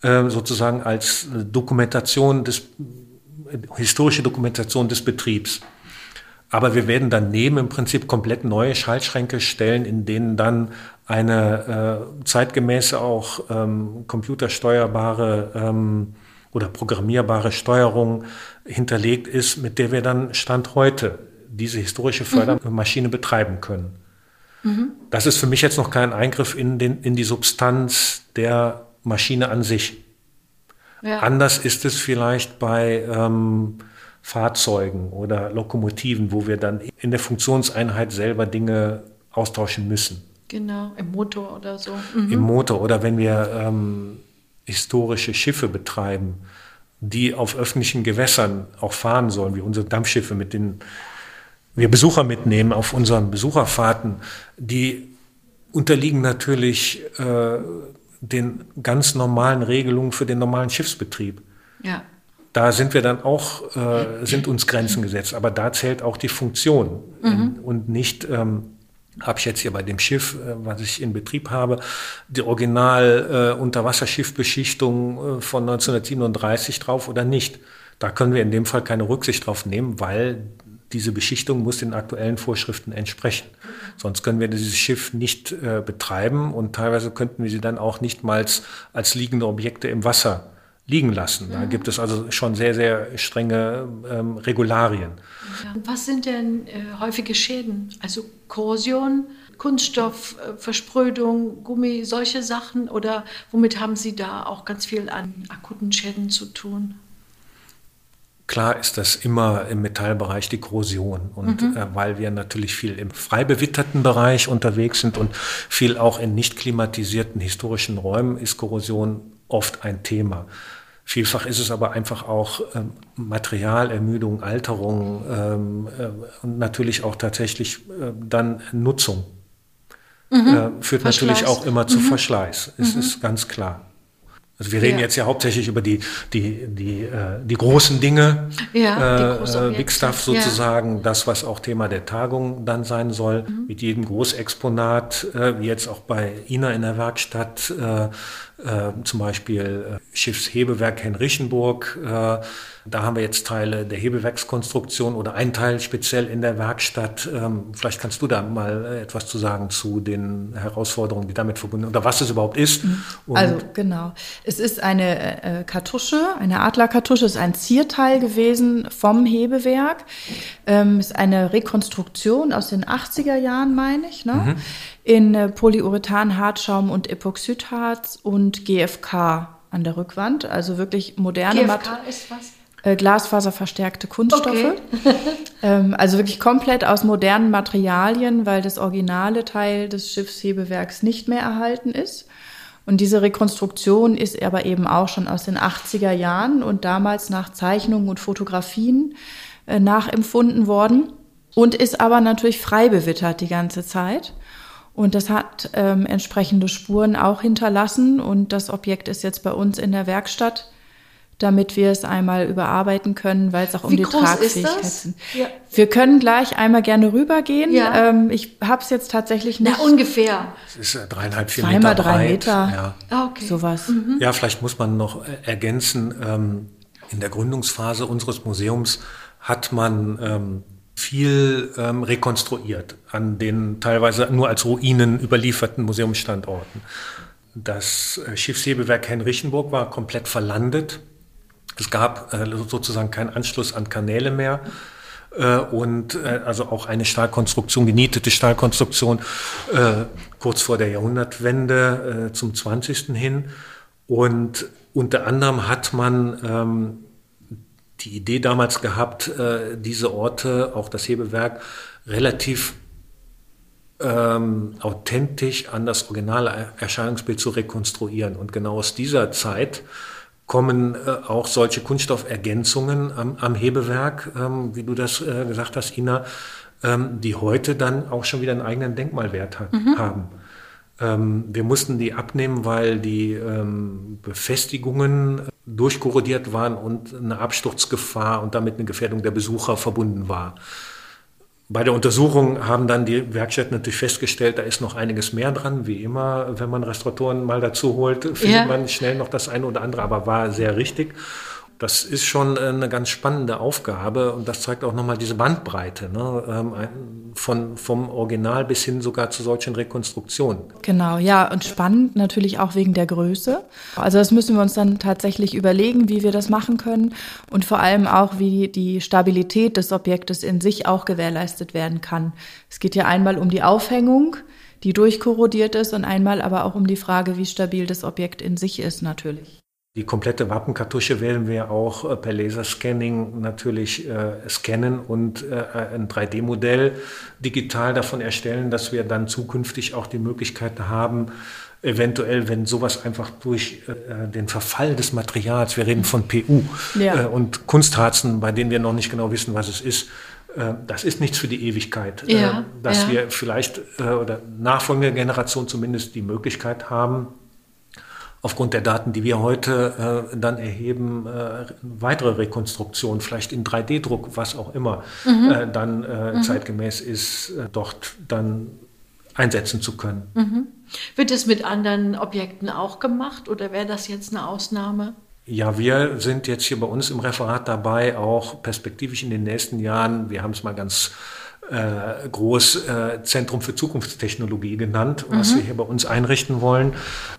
Speaker 1: äh, sozusagen als Dokumentation des, historische Dokumentation des Betriebs. Aber wir werden daneben im Prinzip komplett neue Schaltschränke stellen, in denen dann eine äh, zeitgemäße auch ähm, computersteuerbare ähm, oder programmierbare Steuerung hinterlegt ist, mit der wir dann Stand heute diese historische mhm. Fördermaschine mhm. betreiben können. Mhm. Das ist für mich jetzt noch kein Eingriff in, den, in die Substanz der Maschine an sich. Ja. Anders ist es vielleicht bei ähm, Fahrzeugen oder Lokomotiven, wo wir dann in der Funktionseinheit selber Dinge austauschen müssen.
Speaker 2: Genau, im Motor oder so.
Speaker 1: Mhm. Im Motor oder wenn wir ähm, historische Schiffe betreiben, die auf öffentlichen Gewässern auch fahren sollen, wie unsere Dampfschiffe, mit denen wir Besucher mitnehmen auf unseren Besucherfahrten, die unterliegen natürlich äh, den ganz normalen Regelungen für den normalen Schiffsbetrieb.
Speaker 2: Ja.
Speaker 1: Da sind wir dann auch, äh, sind uns Grenzen gesetzt. Aber da zählt auch die Funktion mhm. und nicht, ähm, habe ich jetzt hier bei dem Schiff, äh, was ich in Betrieb habe, die Original äh, Unterwasserschiffbeschichtung äh, von 1937 drauf oder nicht. Da können wir in dem Fall keine Rücksicht drauf nehmen, weil diese Beschichtung muss den aktuellen Vorschriften entsprechen. Sonst können wir dieses Schiff nicht äh, betreiben und teilweise könnten wir sie dann auch nicht mal als liegende Objekte im Wasser liegen lassen. Da gibt es also schon sehr, sehr strenge ähm, Regularien.
Speaker 2: Ja. Was sind denn äh, häufige Schäden? Also Korrosion, Kunststoff, äh, Versprödung, Gummi, solche Sachen? Oder womit haben Sie da auch ganz viel an akuten Schäden zu tun?
Speaker 1: Klar ist das immer im Metallbereich die Korrosion. Und mhm. äh, weil wir natürlich viel im frei bewitterten Bereich unterwegs sind und viel auch in nicht klimatisierten historischen Räumen, ist Korrosion oft ein Thema. Vielfach ist es aber einfach auch ähm, Materialermüdung, Alterung ähm, äh, und natürlich auch tatsächlich äh, dann Nutzung. Mhm. Äh, führt Verschleiß. natürlich auch immer zu mhm. Verschleiß. Es mhm. ist ganz klar. Also wir reden ja. jetzt ja hauptsächlich über die, die, die, äh, die großen Dinge, ja, äh, Big Stuff sozusagen, ja. das, was auch Thema der Tagung dann sein soll, mhm. mit jedem Großexponat, äh, wie jetzt auch bei Ina in der Werkstatt, äh, äh, zum Beispiel äh, Schiffshebewerk Henrichenburg, äh, da haben wir jetzt Teile der Hebewerkskonstruktion oder ein Teil speziell in der Werkstatt. Ähm, vielleicht kannst du da mal äh, etwas zu sagen zu den Herausforderungen, die damit verbunden sind oder was es überhaupt ist.
Speaker 3: Mhm. also genau. Es ist eine äh, Kartusche, eine Adlerkartusche, ist ein Zierteil gewesen vom Hebewerk. Ähm, ist eine Rekonstruktion aus den 80er Jahren, meine ich. Ne? Mhm. In äh, Polyurethan, Hartschaum und Epoxidharz und GFK an der Rückwand. Also wirklich moderne
Speaker 2: GFK ist was?
Speaker 3: äh, glasfaserverstärkte Kunststoffe. Okay. ähm, also wirklich komplett aus modernen Materialien, weil das originale Teil des Schiffshebewerks nicht mehr erhalten ist. Und diese Rekonstruktion ist aber eben auch schon aus den 80er Jahren und damals nach Zeichnungen und Fotografien äh, nachempfunden worden und ist aber natürlich frei bewittert die ganze Zeit. Und das hat ähm, entsprechende Spuren auch hinterlassen und das Objekt ist jetzt bei uns in der Werkstatt damit wir es einmal überarbeiten können, weil es auch um Wie die Tragfähigkeit geht. Ja. Wir können gleich einmal gerne rübergehen. Ja. Ähm, ich habe es jetzt tatsächlich nicht.
Speaker 2: Na, ungefähr.
Speaker 1: Es ist dreieinhalb, vier
Speaker 3: Meter
Speaker 1: Meter
Speaker 3: drei Meter.
Speaker 1: Ja.
Speaker 3: Ah, okay. Sowas.
Speaker 1: Mhm. Ja, vielleicht muss man noch ergänzen, ähm, in der Gründungsphase unseres Museums hat man ähm, viel ähm, rekonstruiert an den teilweise nur als Ruinen überlieferten Museumsstandorten. Das äh, Schiffshebewerk Henrichenburg war komplett verlandet es gab äh, sozusagen keinen Anschluss an Kanäle mehr äh, und äh, also auch eine Stahlkonstruktion, genietete Stahlkonstruktion äh, kurz vor der Jahrhundertwende äh, zum 20. hin. Und unter anderem hat man ähm, die Idee damals gehabt, äh, diese Orte, auch das Hebewerk, relativ ähm, authentisch an das originale Erscheinungsbild zu rekonstruieren. Und genau aus dieser Zeit kommen äh, auch solche Kunststoffergänzungen am, am Hebewerk, ähm, wie du das äh, gesagt hast, Ina, ähm, die heute dann auch schon wieder einen eigenen Denkmalwert hat, mhm. haben. Ähm, wir mussten die abnehmen, weil die ähm, Befestigungen durchkorrodiert waren und eine Absturzgefahr und damit eine Gefährdung der Besucher verbunden war. Bei der Untersuchung haben dann die Werkstätten natürlich festgestellt, da ist noch einiges mehr dran. Wie immer, wenn man Restauratoren mal dazu holt, findet ja. man schnell noch das eine oder andere, aber war sehr richtig. Das ist schon eine ganz spannende Aufgabe und das zeigt auch nochmal diese Bandbreite ne? Ähm, von, vom Original bis hin sogar zu solchen Rekonstruktionen.
Speaker 3: Genau, ja, und spannend natürlich auch wegen der Größe. Also das müssen wir uns dann tatsächlich überlegen, wie wir das machen können und vor allem auch, wie die Stabilität des Objektes in sich auch gewährleistet werden kann. Es geht ja einmal um die Aufhängung, die durchkorrodiert ist und einmal aber auch um die Frage, wie stabil das Objekt in sich ist natürlich.
Speaker 1: Die komplette Wappenkartusche werden wir auch äh, per Laserscanning natürlich äh, scannen und äh, ein 3D-Modell digital davon erstellen, dass wir dann zukünftig auch die Möglichkeit haben, eventuell, wenn sowas einfach durch äh, den Verfall des Materials, wir reden von PU ja. äh, und Kunstharzen, bei denen wir noch nicht genau wissen, was es ist, äh, das ist nichts für die Ewigkeit,
Speaker 2: ja,
Speaker 1: dass
Speaker 2: ja.
Speaker 1: wir vielleicht oder nachfolgende Generation zumindest die Möglichkeit haben, aufgrund der Daten, die wir heute äh, dann erheben, äh, weitere Rekonstruktion, vielleicht in 3D-Druck, was auch immer, mhm. äh, dann äh, mhm. zeitgemäß ist, äh, dort dann einsetzen zu können.
Speaker 2: Mhm. Wird es mit anderen Objekten auch gemacht oder wäre das jetzt eine Ausnahme?
Speaker 1: Ja, wir sind jetzt hier bei uns im Referat dabei, auch perspektivisch in den nächsten Jahren, wir haben es mal ganz äh, groß äh, Zentrum für Zukunftstechnologie genannt, was mhm. wir hier bei uns einrichten wollen,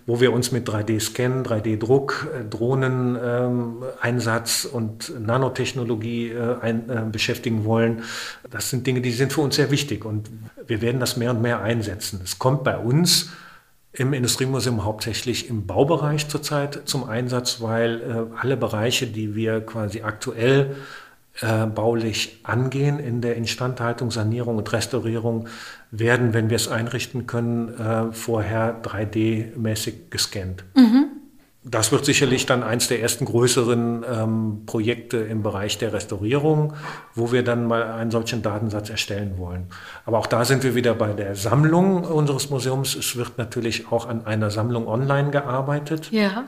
Speaker 1: wo wir uns mit 3D-Scan, 3D-Druck, äh, Drohnen-Einsatz ähm, und Nanotechnologie äh, ein, äh, beschäftigen wollen. Das sind Dinge, die sind für uns sehr wichtig und wir werden das mehr und mehr einsetzen. Es kommt bei uns im Industriemuseum hauptsächlich im Baubereich zurzeit zum Einsatz, weil äh, alle Bereiche, die wir quasi aktuell äh, baulich angehen in der Instandhaltung, Sanierung und Restaurierung, werden, wenn wir es einrichten können, äh, vorher 3D-mäßig gescannt. Mhm. das wird sicherlich dann eins der ersten größeren ähm, Projekte im Bereich der Restaurierung, wo wir dann mal einen solchen Datensatz erstellen wollen. Aber auch da sind wir wieder bei der Sammlung unseres Museums. Es wird natürlich auch an einer Sammlung online gearbeitet.
Speaker 2: Ja.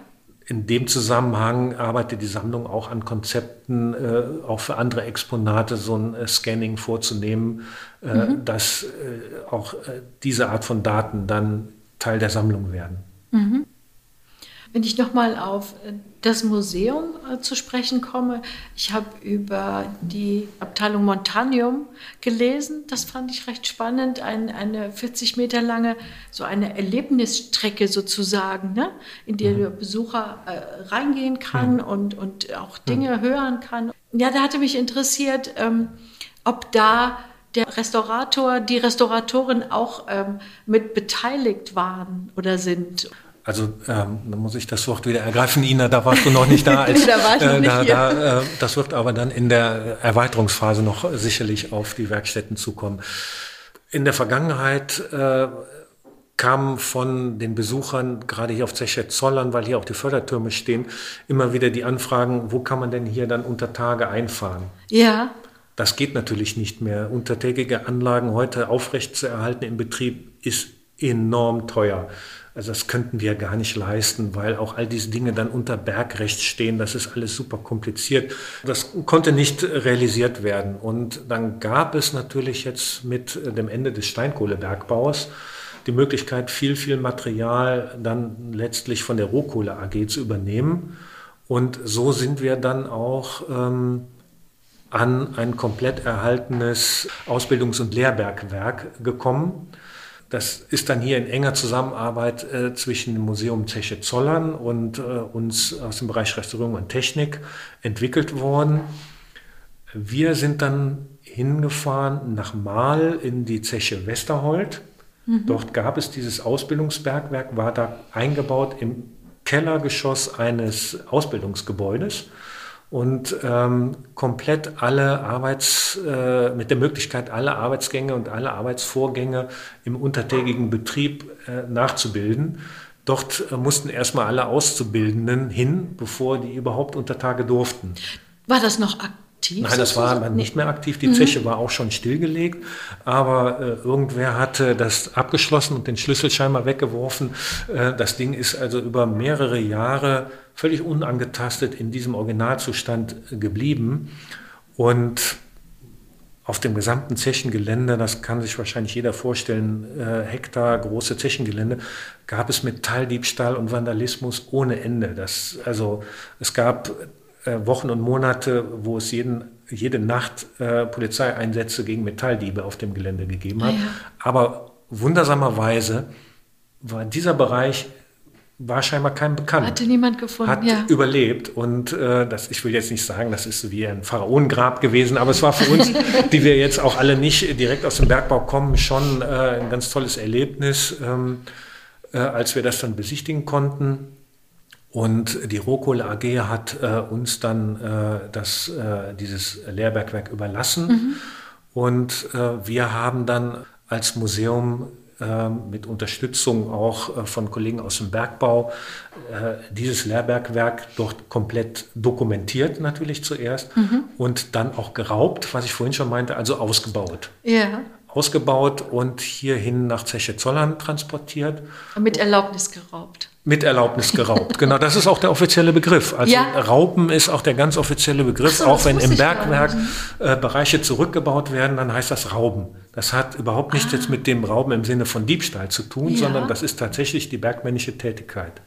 Speaker 1: In dem Zusammenhang arbeitet die Sammlung auch an Konzepten, äh, auch für andere Exponate so ein äh, Scanning vorzunehmen, äh, mhm. dass äh, auch äh, diese Art von Daten dann Teil der Sammlung werden.
Speaker 2: Mhm. Wenn ich nochmal auf äh, das Museum äh, zu sprechen komme, ich habe über die Abteilung Montanium gelesen. Das fand ich recht spannend. Ein, eine 40 Meter lange, so eine Erlebnisstrecke sozusagen, ne? in die mhm. der Besucher äh, reingehen kann mhm. und, und auch Dinge mhm. hören kann. Ja, da hatte mich interessiert, ähm, ob da der Restaurator, die Restauratorin auch ähm, mit beteiligt waren oder sind.
Speaker 1: Also ähm, da muss ich das Wort wieder ergreifen, Ina, da warst du noch nicht da. Als,
Speaker 2: da war ich noch äh, nicht
Speaker 1: da, da, äh, das wird aber dann in der Erweiterungsphase noch sicherlich auf die Werkstätten zukommen. In der Vergangenheit äh, kamen von den Besuchern, gerade hier auf Zeche Zollern, weil hier auch die Fördertürme stehen, immer wieder die Anfragen, wo kann man denn hier dann unter Tage einfahren?
Speaker 2: Ja.
Speaker 1: Das geht natürlich nicht mehr. Untertägige Anlagen heute aufrecht zu erhalten im Betrieb ist enorm teuer. Also das könnten wir gar nicht leisten, weil auch all diese Dinge dann unter Bergrecht stehen. Das ist alles super kompliziert. Das konnte nicht realisiert werden. Und dann gab es natürlich jetzt mit dem Ende des Steinkohlebergbaus die Möglichkeit, viel, viel Material dann letztlich von der Rohkohle AG zu übernehmen. Und so sind wir dann auch ähm, an ein komplett erhaltenes Ausbildungs- und Lehrbergwerk gekommen das ist dann hier in enger Zusammenarbeit äh, zwischen dem Museum Zeche Zollern und äh, uns aus dem Bereich Restaurierung und Technik entwickelt worden. Wir sind dann hingefahren nach Mahl in die Zeche Westerhold. Mhm. Dort gab es dieses Ausbildungsbergwerk, war da eingebaut im Kellergeschoss eines Ausbildungsgebäudes und ähm, komplett alle Arbeits, äh, mit der Möglichkeit, alle Arbeitsgänge und alle Arbeitsvorgänge im untertägigen Betrieb äh, nachzubilden. Dort äh, mussten erstmal alle Auszubildenden hin, bevor die überhaupt unter Tage durften.
Speaker 2: War das noch aktiv? Aktiv?
Speaker 1: Nein, das war nee. nicht mehr aktiv. Die mhm. Zeche war auch schon stillgelegt, aber äh, irgendwer hatte das abgeschlossen und den Schlüssel scheinbar weggeworfen. Äh, das Ding ist also über mehrere Jahre völlig unangetastet in diesem Originalzustand geblieben und auf dem gesamten Zechengelände, das kann sich wahrscheinlich jeder vorstellen, äh, Hektar große Zechengelände, gab es Metalldiebstahl und Vandalismus ohne Ende. Das, also es gab äh, Wochen und Monate, wo es jeden, jede Nacht äh, Polizeieinsätze gegen Metalldiebe auf dem Gelände gegeben hat. Ja. Aber wundersamerweise war dieser Bereich war scheinbar kein Bekannt.
Speaker 2: Hatte niemand gefunden.
Speaker 1: Hat
Speaker 2: ja.
Speaker 1: überlebt und äh, das, ich will jetzt nicht sagen, das ist wie ein Pharaonengrab gewesen, aber es war für uns, die wir jetzt auch alle nicht direkt aus dem Bergbau kommen, schon äh, ein ganz tolles Erlebnis, ähm, äh, als wir das dann besichtigen konnten. Und die Rohkohle AG hat äh, uns dann äh, das, äh, dieses Lehrbergwerk überlassen. Mhm. Und äh, wir haben dann als Museum äh, mit Unterstützung auch äh, von Kollegen aus dem Bergbau dieses Lehrbergwerk dort komplett dokumentiert natürlich zuerst mhm. und dann auch geraubt, was ich vorhin schon meinte, also ausgebaut.
Speaker 2: Ja
Speaker 1: ausgebaut und hierhin nach Zeche Zollern transportiert.
Speaker 2: Mit Erlaubnis geraubt.
Speaker 1: Mit Erlaubnis geraubt, genau. Das ist auch der offizielle Begriff. Also ja. Raupen ist auch der ganz offizielle Begriff. So, auch wenn im Bergwerk äh, Bereiche zurückgebaut werden, dann heißt das Rauben. Das hat überhaupt nichts ah. jetzt mit dem Rauben im Sinne von Diebstahl zu tun, ja. sondern das ist tatsächlich die bergmännische Tätigkeit.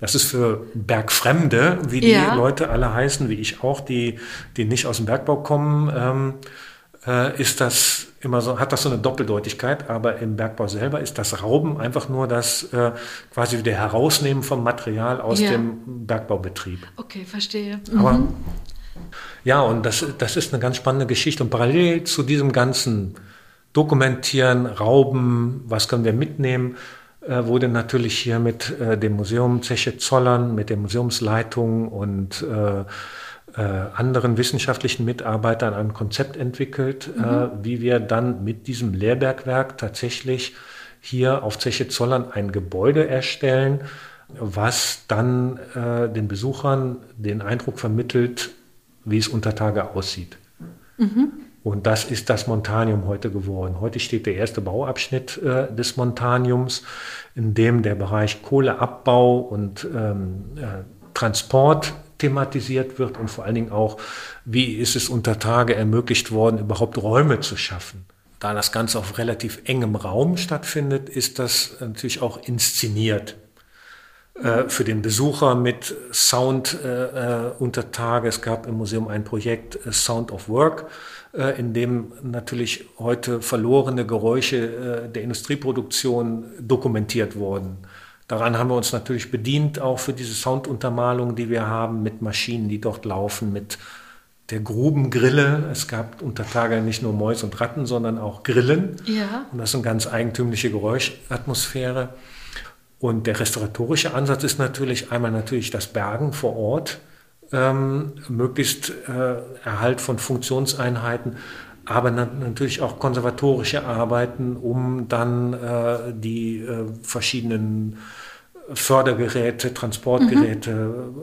Speaker 1: Das ist für Bergfremde, wie die ja. Leute alle heißen, wie ich auch, die, die nicht aus dem Bergbau kommen, ähm, äh, ist das immer so, hat das so eine Doppeldeutigkeit, aber im Bergbau selber ist das Rauben einfach nur das äh, quasi wieder Herausnehmen vom Material aus ja. dem Bergbaubetrieb.
Speaker 2: Okay, verstehe.
Speaker 1: Aber, mhm. Ja, und das, das ist eine ganz spannende Geschichte. Und parallel zu diesem ganzen Dokumentieren, Rauben, was können wir mitnehmen, äh, wurde natürlich hier mit äh, dem Museum Zeche Zollern, mit der Museumsleitung und äh, äh, anderen wissenschaftlichen Mitarbeitern ein Konzept entwickelt, äh, mhm. äh, wie wir dann mit diesem Lehrbergwerk tatsächlich hier auf Zeche Zollern ein Gebäude erstellen, was dann äh, den Besuchern den Eindruck vermittelt, wie es unter Tage aussieht. Mhm. Und das ist das Montanium heute geworden. Heute steht der erste Bauabschnitt äh, des Montaniums, in dem der Bereich Kohleabbau und ähm, äh, Transport thematisiert wird und vor allen Dingen auch, wie ist es unter Tage ermöglicht worden, überhaupt Räume zu schaffen. Da das Ganze auf relativ engem Raum stattfindet, ist das natürlich auch inszeniert. Äh, für den Besucher mit Sound äh, äh, unter Tage. Es gab im Museum ein Projekt äh, Sound of Work, äh, in dem natürlich heute verlorene Geräusche der Industrieproduktion dokumentiert wurden. Daran haben wir uns natürlich bedient, auch für diese Sounduntermalung, die wir haben, mit Maschinen, die dort laufen, mit der Grubengrille. Es gab unter Tage nicht nur Mäuse und Ratten, sondern auch Grillen. Ja. Und das ist eine ganz eigentümliche Geräuschatmosphäre. Und der restauratorische Ansatz ist natürlich einmal natürlich das Bergen vor Ort, ähm, möglichst äh, Erhalt von Funktionseinheiten, aber natürlich auch konservatorische Arbeiten, um dann äh, die äh, verschiedenen Fördergeräte, Transportgeräte, mhm.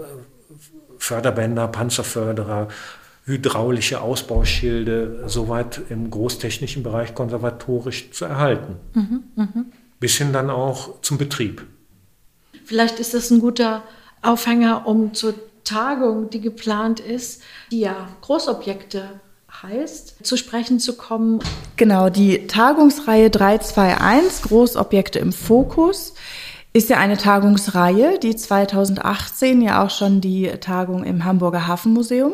Speaker 1: Förderbänder, Panzerförderer, hydraulische Ausbauschilde soweit im großtechnischen Bereich konservatorisch zu erhalten. Mhm, mh. Bis hin dann auch zum Betrieb.
Speaker 2: Vielleicht ist das ein guter Aufhänger, um zur Tagung, die geplant ist, die ja Großobjekte heißt, zu sprechen zu kommen.
Speaker 3: Genau, die Tagungsreihe 321, Großobjekte im Fokus, ist ja eine Tagungsreihe, die 2018 ja auch schon die Tagung im Hamburger Hafenmuseum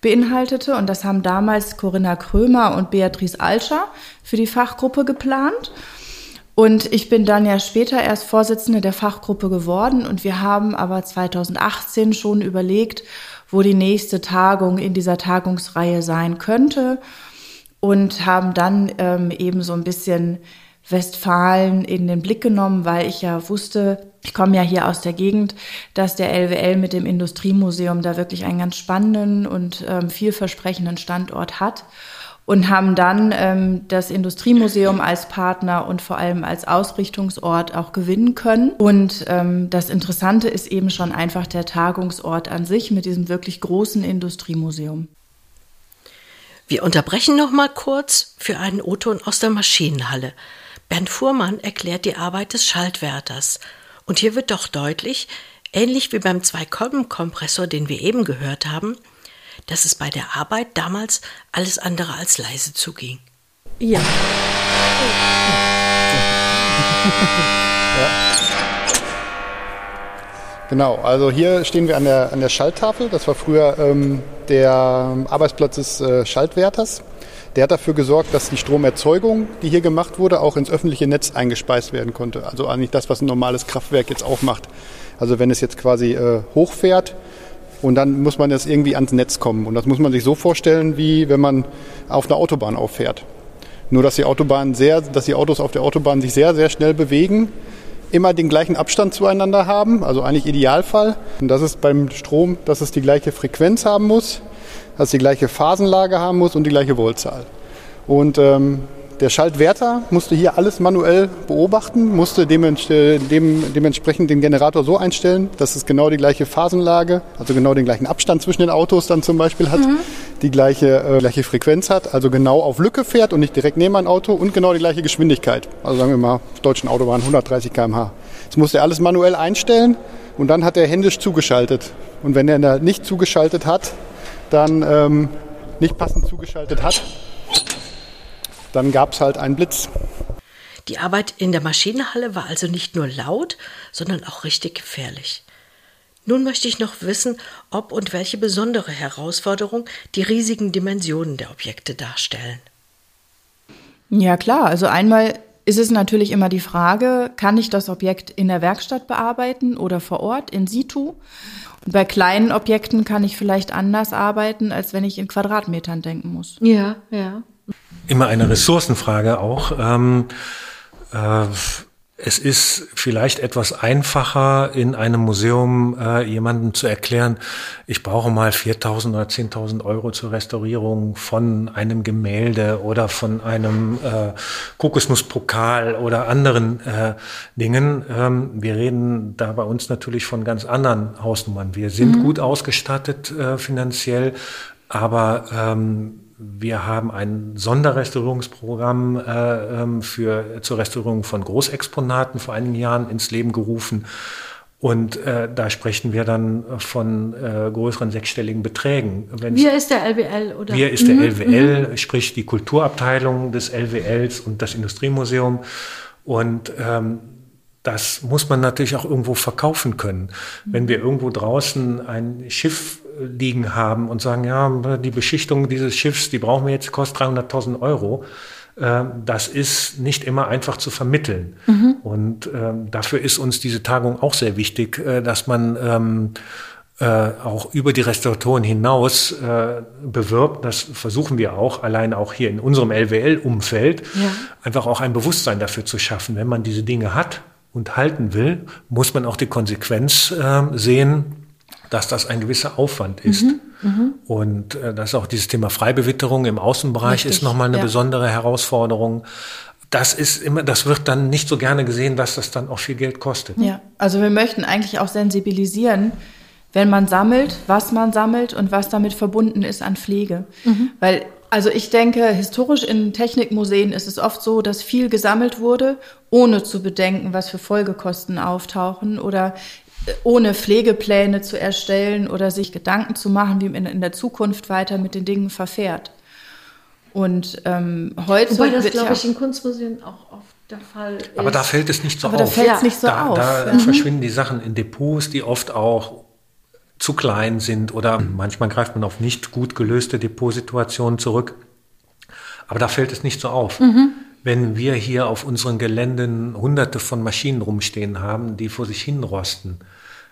Speaker 3: beinhaltete. Und das haben damals Corinna Krömer und Beatrice Alscher für die Fachgruppe geplant. Und ich bin dann ja später erst Vorsitzende der Fachgruppe geworden und wir haben aber 2018 schon überlegt, wo die nächste Tagung in dieser Tagungsreihe sein könnte und haben dann ähm, eben so ein bisschen Westfalen in den Blick genommen, weil ich ja wusste, ich komme ja hier aus der Gegend, dass der LWL mit dem Industriemuseum da wirklich einen ganz spannenden und ähm, vielversprechenden Standort hat und haben dann ähm, das Industriemuseum als Partner und vor allem als Ausrichtungsort auch gewinnen können. Und ähm, das Interessante ist eben schon einfach der Tagungsort an sich mit diesem wirklich großen Industriemuseum.
Speaker 6: Wir unterbrechen noch mal kurz für einen O-Ton aus der Maschinenhalle. Bernd Fuhrmann erklärt die Arbeit des Schaltwärters. Und hier wird doch deutlich, ähnlich wie beim Zwei-Kolben-Kompressor, den wir eben gehört haben, dass es bei der Arbeit damals alles andere als leise zuging.
Speaker 4: Ja. ja.
Speaker 5: Genau, also hier stehen wir an der, an der Schalttafel. Das war früher ähm, der Arbeitsplatz des äh, Schaltwärters. Der hat dafür gesorgt, dass die Stromerzeugung, die hier gemacht wurde, auch ins öffentliche Netz eingespeist werden konnte. Also eigentlich das, was ein normales Kraftwerk jetzt auch macht. Also wenn es jetzt quasi äh, hochfährt, und dann muss man jetzt irgendwie ans Netz kommen. Und das muss man sich so vorstellen, wie wenn man auf einer Autobahn auffährt. Nur dass die Autobahn sehr, dass die Autos auf der Autobahn sich sehr, sehr schnell bewegen, immer den gleichen Abstand zueinander haben, also eigentlich Idealfall. Und das ist beim Strom, dass es die gleiche Frequenz haben muss, dass es die gleiche Phasenlage haben muss und die gleiche Voltzahl. Und ähm, der Schaltwärter musste hier alles manuell beobachten, musste dementsprechend den Generator so einstellen, dass es genau die gleiche Phasenlage, also genau den gleichen Abstand zwischen den Autos dann zum Beispiel hat, mhm. die gleiche, äh, gleiche Frequenz hat, also genau auf Lücke fährt und nicht direkt neben ein Auto und genau die gleiche Geschwindigkeit. Also sagen wir mal, auf deutschen Autobahnen 130 km/h. Das musste er alles manuell einstellen und dann hat er händisch zugeschaltet. Und wenn er nicht zugeschaltet hat, dann ähm, nicht passend zugeschaltet hat, dann gab es halt einen Blitz.
Speaker 6: Die Arbeit in der Maschinenhalle war also nicht nur laut, sondern auch richtig gefährlich. Nun möchte ich noch wissen, ob und welche besondere Herausforderung die riesigen Dimensionen der Objekte darstellen.
Speaker 3: Ja klar, also einmal ist es natürlich immer die Frage, kann ich das Objekt in der Werkstatt bearbeiten oder vor Ort in situ? Und bei kleinen Objekten kann ich vielleicht anders arbeiten, als wenn ich in Quadratmetern denken muss.
Speaker 2: Ja, ja
Speaker 1: immer eine Ressourcenfrage auch. Ähm, äh, es ist vielleicht etwas einfacher, in einem Museum äh, jemandem zu erklären, ich brauche mal 4.000 oder 10.000 Euro zur Restaurierung von einem Gemälde oder von einem äh, Kokosnusspokal oder anderen äh, Dingen. Ähm, wir reden da bei uns natürlich von ganz anderen Hausnummern. Wir sind mhm. gut ausgestattet äh, finanziell, aber ähm, wir haben ein Sonderrestaurierungsprogramm äh, ähm, für, zur Restaurierung von Großexponaten vor einigen Jahren ins Leben gerufen. Und äh, da sprechen wir dann von äh, größeren sechsstelligen Beträgen.
Speaker 2: Wenn's, wir ist der LWL, oder?
Speaker 1: Wir ist der mhm. LWL, mhm. sprich die Kulturabteilung des LWLs und das Industriemuseum. Und ähm, das muss man natürlich auch irgendwo verkaufen können. Mhm. Wenn wir irgendwo draußen ein Schiff liegen haben und sagen, ja, die Beschichtung dieses Schiffs, die brauchen wir jetzt, kostet 300.000 Euro. Ähm, das ist nicht immer einfach zu vermitteln. Mhm. Und ähm, dafür ist uns diese Tagung auch sehr wichtig, äh, dass man ähm, äh, auch über die Restauratoren hinaus äh, bewirbt. Das versuchen wir auch, allein auch hier in unserem LWL-Umfeld, ja. einfach auch ein Bewusstsein dafür zu schaffen. Wenn man diese Dinge hat und halten will, muss man auch die Konsequenz sehen, dass das ein gewisser Aufwand ist. Mhm, mh. Und äh, das ist auch dieses Thema Freibewitterung im Außenbereich Richtig, ist nochmal eine ja. besondere Herausforderung. Das ist immer, das wird dann nicht so gerne gesehen, dass das dann auch viel Geld kostet.
Speaker 3: Ja, also wir möchten eigentlich auch sensibilisieren, wenn man sammelt, was man sammelt und was damit verbunden ist an Pflege. Mhm. Weil also ich denke, historisch in Technikmuseen ist es oft so, dass viel gesammelt wurde, ohne zu bedenken, was für Folgekosten auftauchen oder ohne Pflegepläne zu erstellen oder sich Gedanken zu machen, wie man in der Zukunft weiter mit den Dingen verfährt. Und ähm, heute
Speaker 2: Wobei das, glaube ich, in Kunstmuseen auch oft der Fall ist.
Speaker 1: Aber da fällt es nicht so
Speaker 3: Aber
Speaker 1: auf.
Speaker 3: Da fällt es nicht so
Speaker 1: da,
Speaker 3: auf.
Speaker 1: Da mhm. verschwinden die Sachen in Depots, die oft auch zu klein sind oder manchmal greift man auf nicht gut gelöste Depotsituationen zurück. Aber da fällt es nicht so auf. Mhm. Wenn wir hier auf unseren Geländen hunderte von Maschinen rumstehen haben, die vor sich hinrosten,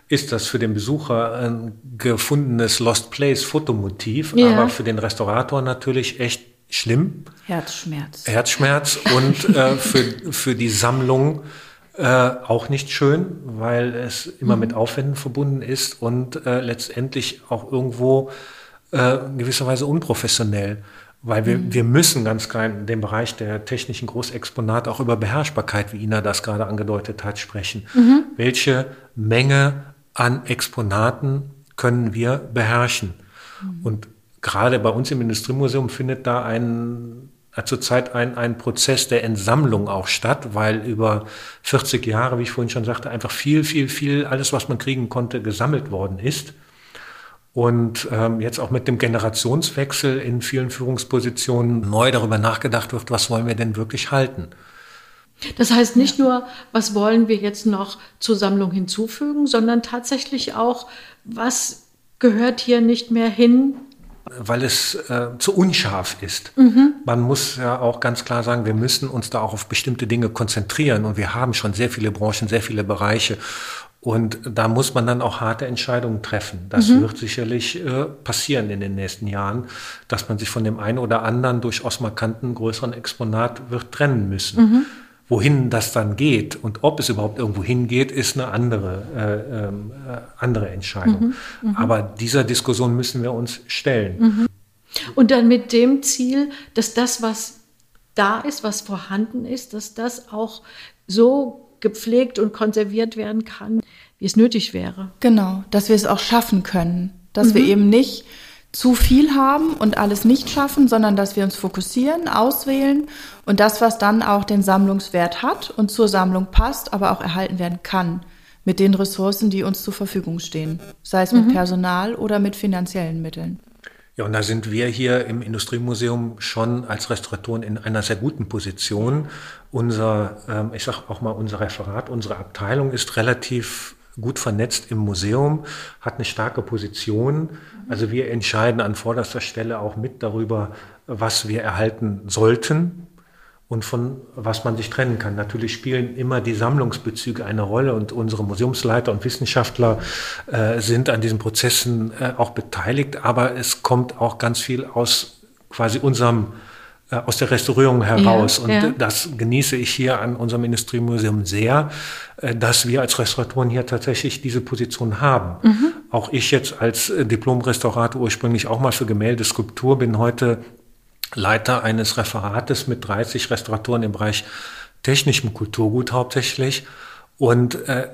Speaker 1: ist das für den Besucher ein gefundenes Lost Place Fotomotiv, ja. aber für den Restaurator natürlich echt schlimm.
Speaker 3: Herzschmerz.
Speaker 1: Herzschmerz und äh, für, für die Sammlung äh, auch nicht schön, weil es immer mhm. mit Aufwänden verbunden ist und äh, letztendlich auch irgendwo äh, gewisserweise unprofessionell. Weil wir, mhm. wir müssen ganz klar in dem Bereich der technischen Großexponate auch über Beherrschbarkeit, wie Ina das gerade angedeutet hat, sprechen. Mhm. Welche Menge an Exponaten können wir beherrschen. Mhm. Und gerade bei uns im Industriemuseum findet da ein äh, zurzeit ein, ein Prozess der Entsammlung auch statt, weil über 40 Jahre, wie ich vorhin schon sagte, einfach viel, viel, viel, alles, was man kriegen konnte, gesammelt worden ist. Und ähm, jetzt auch mit dem Generationswechsel in vielen Führungspositionen neu darüber nachgedacht wird, was wollen wir denn wirklich halten.
Speaker 2: Das heißt nicht nur, was wollen wir jetzt noch zur Sammlung hinzufügen, sondern tatsächlich auch, was gehört hier nicht mehr hin,
Speaker 1: weil es äh, zu unscharf ist. Mhm. Man muss ja auch ganz klar sagen, wir müssen uns da auch auf bestimmte Dinge konzentrieren und wir haben schon sehr viele Branchen, sehr viele Bereiche und da muss man dann auch harte Entscheidungen treffen. Das mhm. wird sicherlich äh, passieren in den nächsten Jahren, dass man sich von dem einen oder anderen durchaus markanten größeren Exponat wird trennen müssen. Mhm. Wohin das dann geht und ob es überhaupt irgendwo hingeht, ist eine andere, äh, ähm, äh, andere Entscheidung. Mhm, mhm. Aber dieser Diskussion müssen wir uns stellen. Mhm.
Speaker 2: Und dann mit dem Ziel, dass das, was da ist, was vorhanden ist, dass das auch so gepflegt und konserviert werden kann, wie es nötig wäre.
Speaker 3: Genau, dass wir es auch schaffen können. Dass mhm. wir eben nicht zu viel haben und alles nicht schaffen, sondern dass wir uns fokussieren, auswählen und das, was dann auch den Sammlungswert hat und zur Sammlung passt, aber auch erhalten werden kann mit den Ressourcen, die uns zur Verfügung stehen, sei es mit mhm. Personal oder mit finanziellen Mitteln.
Speaker 1: Ja, und da sind wir hier im Industriemuseum schon als Restauratoren in einer sehr guten Position. Unser, ähm, ich sage auch mal, unser Referat, unsere Abteilung ist relativ gut vernetzt im Museum, hat eine starke Position. Also wir entscheiden an vorderster Stelle auch mit darüber, was wir erhalten sollten und von was man sich trennen kann. Natürlich spielen immer die Sammlungsbezüge eine Rolle und unsere Museumsleiter und Wissenschaftler äh, sind an diesen Prozessen äh, auch beteiligt, aber es kommt auch ganz viel aus quasi unserem äh, aus der Restaurierung heraus.
Speaker 2: Ja,
Speaker 1: und
Speaker 2: ja.
Speaker 1: das genieße ich hier an unserem Industriemuseum sehr, äh, dass wir als Restauratoren hier tatsächlich diese Position haben.
Speaker 2: Mhm.
Speaker 1: Auch ich jetzt als äh, Diplom-Restaurator ursprünglich auch mal für Gemälde, Skulptur bin heute Leiter eines Referates mit 30 Restauratoren im Bereich technischem Kulturgut hauptsächlich und äh,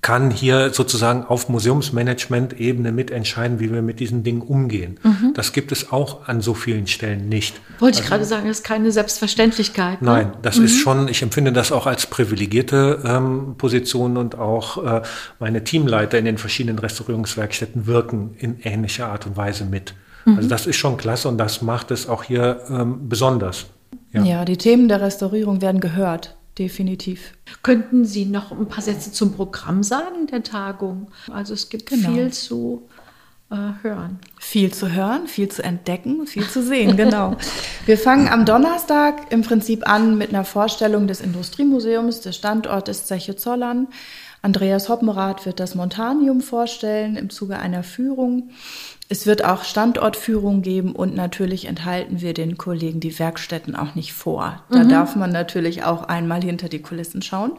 Speaker 1: kann hier sozusagen auf Museumsmanagement-Ebene mitentscheiden, wie wir mit diesen Dingen umgehen.
Speaker 2: Mhm.
Speaker 1: Das gibt es auch an so vielen Stellen nicht.
Speaker 2: Wollte ich gerade sagen, das ist keine Selbstverständlichkeit. Ne?
Speaker 1: Nein, das ist schon, ich empfinde das auch als privilegierte ähm, Position und auch äh, meine Teamleiter in den verschiedenen Restaurierungswerkstätten wirken in ähnlicher Art und Weise mit. Also das ist schon klasse und das macht es auch hier ähm, besonders.
Speaker 3: Ja.
Speaker 1: Ja.
Speaker 3: die Themen der Restaurierung werden gehört, definitiv.
Speaker 2: Könnten Sie noch ein paar Sätze zum Programm sagen der Tagung? Also es gibt
Speaker 3: Genau.
Speaker 2: viel zu äh, hören.
Speaker 3: Viel zu hören, viel zu entdecken, viel zu sehen, genau. Wir fangen am Donnerstag im Prinzip an mit einer Vorstellung des Industriemuseums, des Standortes Zeche Zollern. Andreas Hoppenrath wird das Montanium vorstellen im Zuge einer Führung. Es wird auch Standortführung geben und natürlich enthalten wir den Kollegen die Werkstätten auch nicht vor. Da darf man natürlich auch einmal hinter die Kulissen schauen.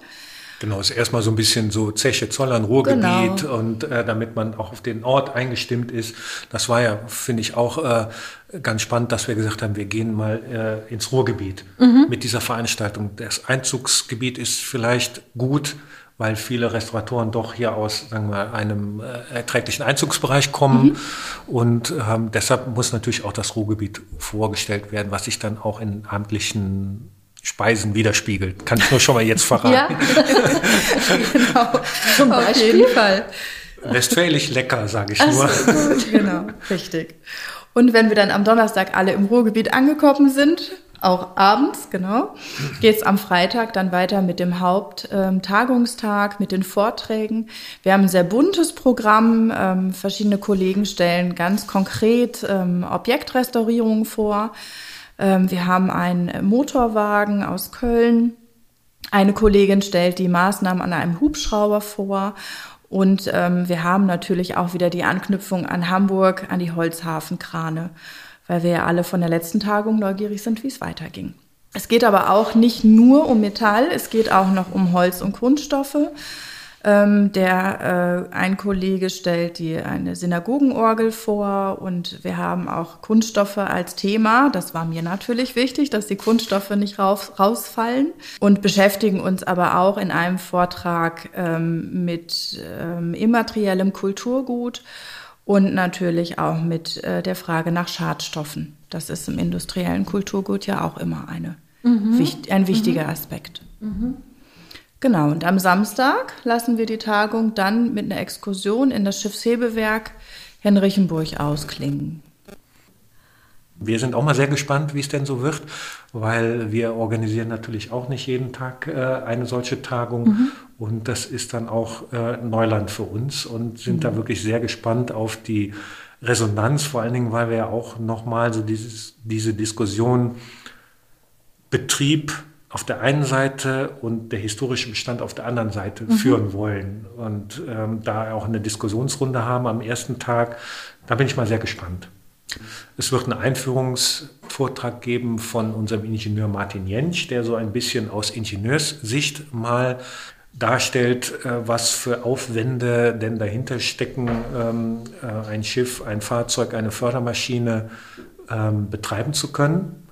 Speaker 1: Genau, ist erstmal so ein bisschen so Zeche Zollern, Ruhrgebiet
Speaker 3: Genau.
Speaker 1: und äh, damit man auch auf den Ort eingestimmt ist. Das war ja, finde ich, auch äh, ganz spannend, dass wir gesagt haben, wir gehen mal äh, ins Ruhrgebiet mit dieser Veranstaltung. Das Einzugsgebiet ist vielleicht gut, weil viele Restauratoren doch hier aus sagen wir, einem äh, erträglichen Einzugsbereich kommen. Und ähm, deshalb muss natürlich auch das Ruhrgebiet vorgestellt werden, was sich dann auch in amtlichen Speisen widerspiegelt. Kann ich nur schon mal jetzt verraten.
Speaker 3: Genau,
Speaker 2: Zum
Speaker 3: auf
Speaker 2: Beispiel?
Speaker 3: jeden Fall.
Speaker 1: Westfälisch lecker, sage ich nur.
Speaker 3: genau, richtig. Und wenn wir dann am Donnerstag alle im Ruhrgebiet angekommen sind, auch abends, genau, geht's am Freitag dann weiter mit dem Haupttagungstag, mit den Vorträgen. Wir haben ein sehr buntes Programm. Ähm, verschiedene Kollegen stellen ganz konkret ähm, Objektrestaurierungen vor. Ähm, wir haben einen Motorwagen aus Köln. Eine Kollegin stellt die Maßnahmen an einem Hubschrauber vor. Und ähm, wir haben natürlich auch wieder die Anknüpfung an Hamburg, an die Holzhafenkrane, weil wir ja alle von der letzten Tagung neugierig sind, wie es weiterging. Es geht aber auch nicht nur um Metall, es geht auch noch um Holz und Kunststoffe. Ähm, der äh, ein Kollege stellt die eine Synagogenorgel vor und wir haben auch Kunststoffe als Thema. Das war mir natürlich wichtig, dass die Kunststoffe nicht raus, rausfallen und beschäftigen uns aber auch in einem Vortrag ähm, mit ähm, immateriellem Kulturgut und natürlich auch mit äh, der Frage nach Schadstoffen. Das ist im industriellen Kulturgut ja auch immer eine, wicht, ein wichtiger Aspekt. Genau, und am Samstag lassen wir die Tagung dann mit einer Exkursion in das Schiffshebewerk Henrichenburg ausklingen.
Speaker 1: Wir sind auch mal sehr gespannt, wie es denn so wird, weil wir organisieren natürlich auch nicht jeden Tag äh, eine solche Tagung. Und das ist dann auch äh, Neuland für uns und sind da wirklich sehr gespannt auf die Resonanz, vor allen Dingen, weil wir ja auch nochmal so dieses, diese Diskussion Betrieb auf der einen Seite und der historische Bestand auf der anderen Seite führen wollen. Und ähm, da auch eine Diskussionsrunde haben am ersten Tag, da bin ich mal sehr gespannt. Es wird einen Einführungsvortrag geben von unserem Ingenieur Martin Jentsch, der so ein bisschen aus Ingenieurssicht mal darstellt, äh, was für Aufwände denn dahinter stecken, ähm, äh, ein Schiff, ein Fahrzeug, eine Fördermaschine ähm, betreiben zu können.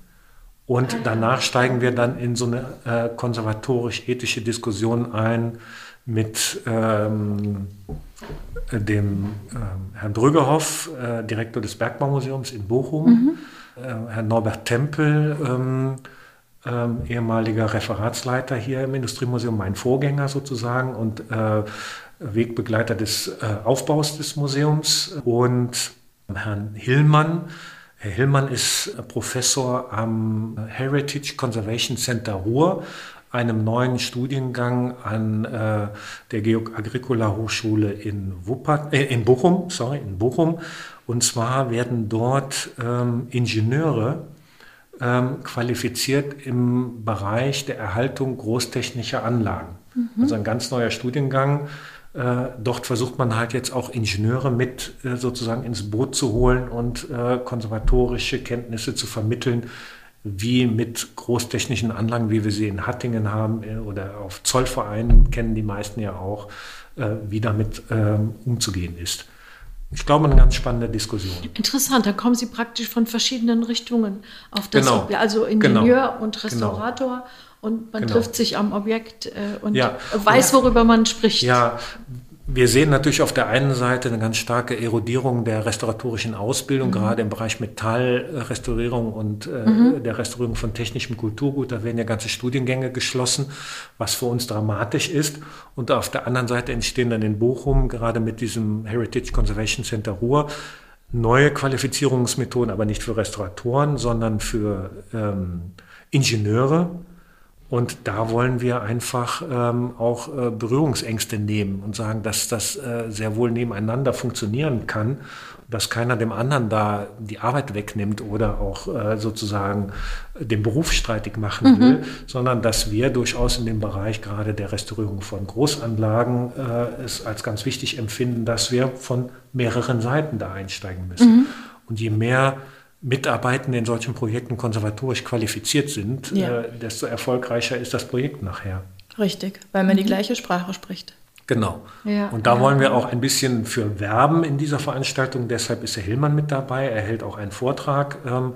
Speaker 1: Und danach steigen wir dann in so eine äh, konservatorisch-ethische Diskussion ein mit ähm, dem ähm, Herrn Brüggehoff, äh, Direktor des Bergbaumuseums in Bochum, äh, Herrn Norbert Tempel, ähm, ähm, ehemaliger Referatsleiter hier im Industriemuseum, mein Vorgänger sozusagen und äh, Wegbegleiter des äh, Aufbaus des Museums. Und Herrn Hillmann. Herr Hillmann ist Professor am Heritage Conservation Center Ruhr, einem neuen Studiengang an äh, der Georg Agricola Hochschule in, Wupper, äh, in Bochum. Sorry, in Bochum. Und zwar werden dort ähm, Ingenieure ähm, qualifiziert im Bereich der Erhaltung großtechnischer Anlagen. Also ein ganz neuer Studiengang. Äh, dort versucht man halt jetzt auch Ingenieure mit äh, sozusagen ins Boot zu holen und äh, konservatorische Kenntnisse zu vermitteln wie mit großtechnischen Anlagen, wie wir sie in Hattingen haben äh, oder auf Zollvereinen kennen die meisten ja auch, äh, wie damit ähm, umzugehen ist. Ich glaube, eine ganz spannende Diskussion.
Speaker 2: Interessant, da kommen Sie praktisch von verschiedenen Richtungen auf das
Speaker 1: Genau.
Speaker 2: Objekt, also Ingenieur
Speaker 1: Genau.
Speaker 2: und Restaurator und man
Speaker 1: Genau.
Speaker 2: trifft sich am Objekt äh, und
Speaker 1: Ja.
Speaker 2: weiß, worüber man spricht.
Speaker 1: Ja, wir sehen natürlich auf der einen Seite eine ganz starke Erodierung der restauratorischen Ausbildung, gerade im Bereich Metallrestaurierung und äh, der Restaurierung von technischem Kulturgut. Da werden ja ganze Studiengänge geschlossen, was für uns dramatisch ist. Und auf der anderen Seite entstehen dann in Bochum, gerade mit diesem Heritage Conservation Center Ruhr, neue Qualifizierungsmethoden, aber nicht für Restauratoren, sondern für ähm, Ingenieure. Und da wollen wir einfach ähm, auch äh, Berührungsängste nehmen und sagen, dass das äh, sehr wohl nebeneinander funktionieren kann, dass keiner dem anderen da die Arbeit wegnimmt oder auch äh, sozusagen den Beruf streitig machen will, sondern dass wir durchaus in dem Bereich gerade der Restaurierung von Großanlagen äh, es als ganz wichtig empfinden, dass wir von mehreren Seiten da einsteigen müssen. Und je mehr Mitarbeitende in solchen Projekten konservatorisch qualifiziert sind,
Speaker 3: Ja.
Speaker 1: äh, desto erfolgreicher ist das Projekt nachher.
Speaker 3: Richtig, weil man die gleiche Sprache spricht.
Speaker 1: Genau.
Speaker 2: Ja,
Speaker 1: und da
Speaker 2: ja.
Speaker 1: wollen wir auch ein bisschen für werben in dieser Veranstaltung. Deshalb ist Herr Hillmann mit dabei. Er hält auch einen Vortrag ähm,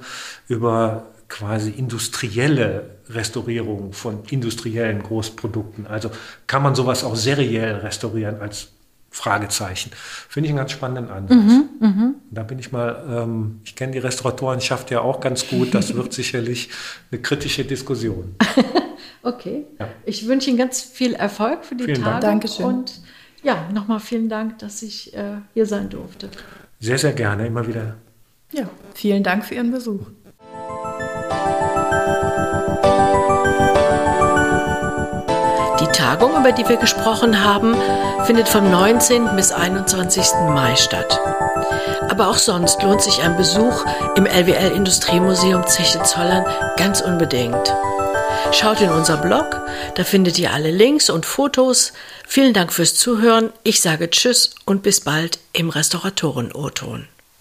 Speaker 1: über quasi industrielle Restaurierung von industriellen Großprodukten. Also kann man sowas auch seriell restaurieren als Fragezeichen. Finde ich einen ganz spannenden Ansatz.
Speaker 2: Mhm,
Speaker 1: Da bin ich mal, ähm, ich kenne die Restauratorenschaft ja auch ganz gut. Das wird sicherlich eine kritische Diskussion.
Speaker 2: Okay.
Speaker 1: Ja.
Speaker 2: Ich wünsche Ihnen ganz viel Erfolg für die
Speaker 1: Vielen
Speaker 2: Tage.
Speaker 1: Dank.
Speaker 3: Dankeschön.
Speaker 2: Und ja, nochmal vielen Dank, dass ich äh, hier sein durfte.
Speaker 1: Sehr, sehr gerne, immer wieder.
Speaker 3: Ja, vielen Dank für Ihren Besuch.
Speaker 6: Tagung, über die wir gesprochen haben, findet vom 19. bis 21. Mai statt. Aber auch sonst lohnt sich ein Besuch im LWL Industriemuseum Zeche Zollern ganz unbedingt. Schaut in unser Blog, da findet ihr alle Links und Fotos. Vielen Dank fürs Zuhören. Ich sage Tschüss und bis bald im Restauratoren-O-Ton.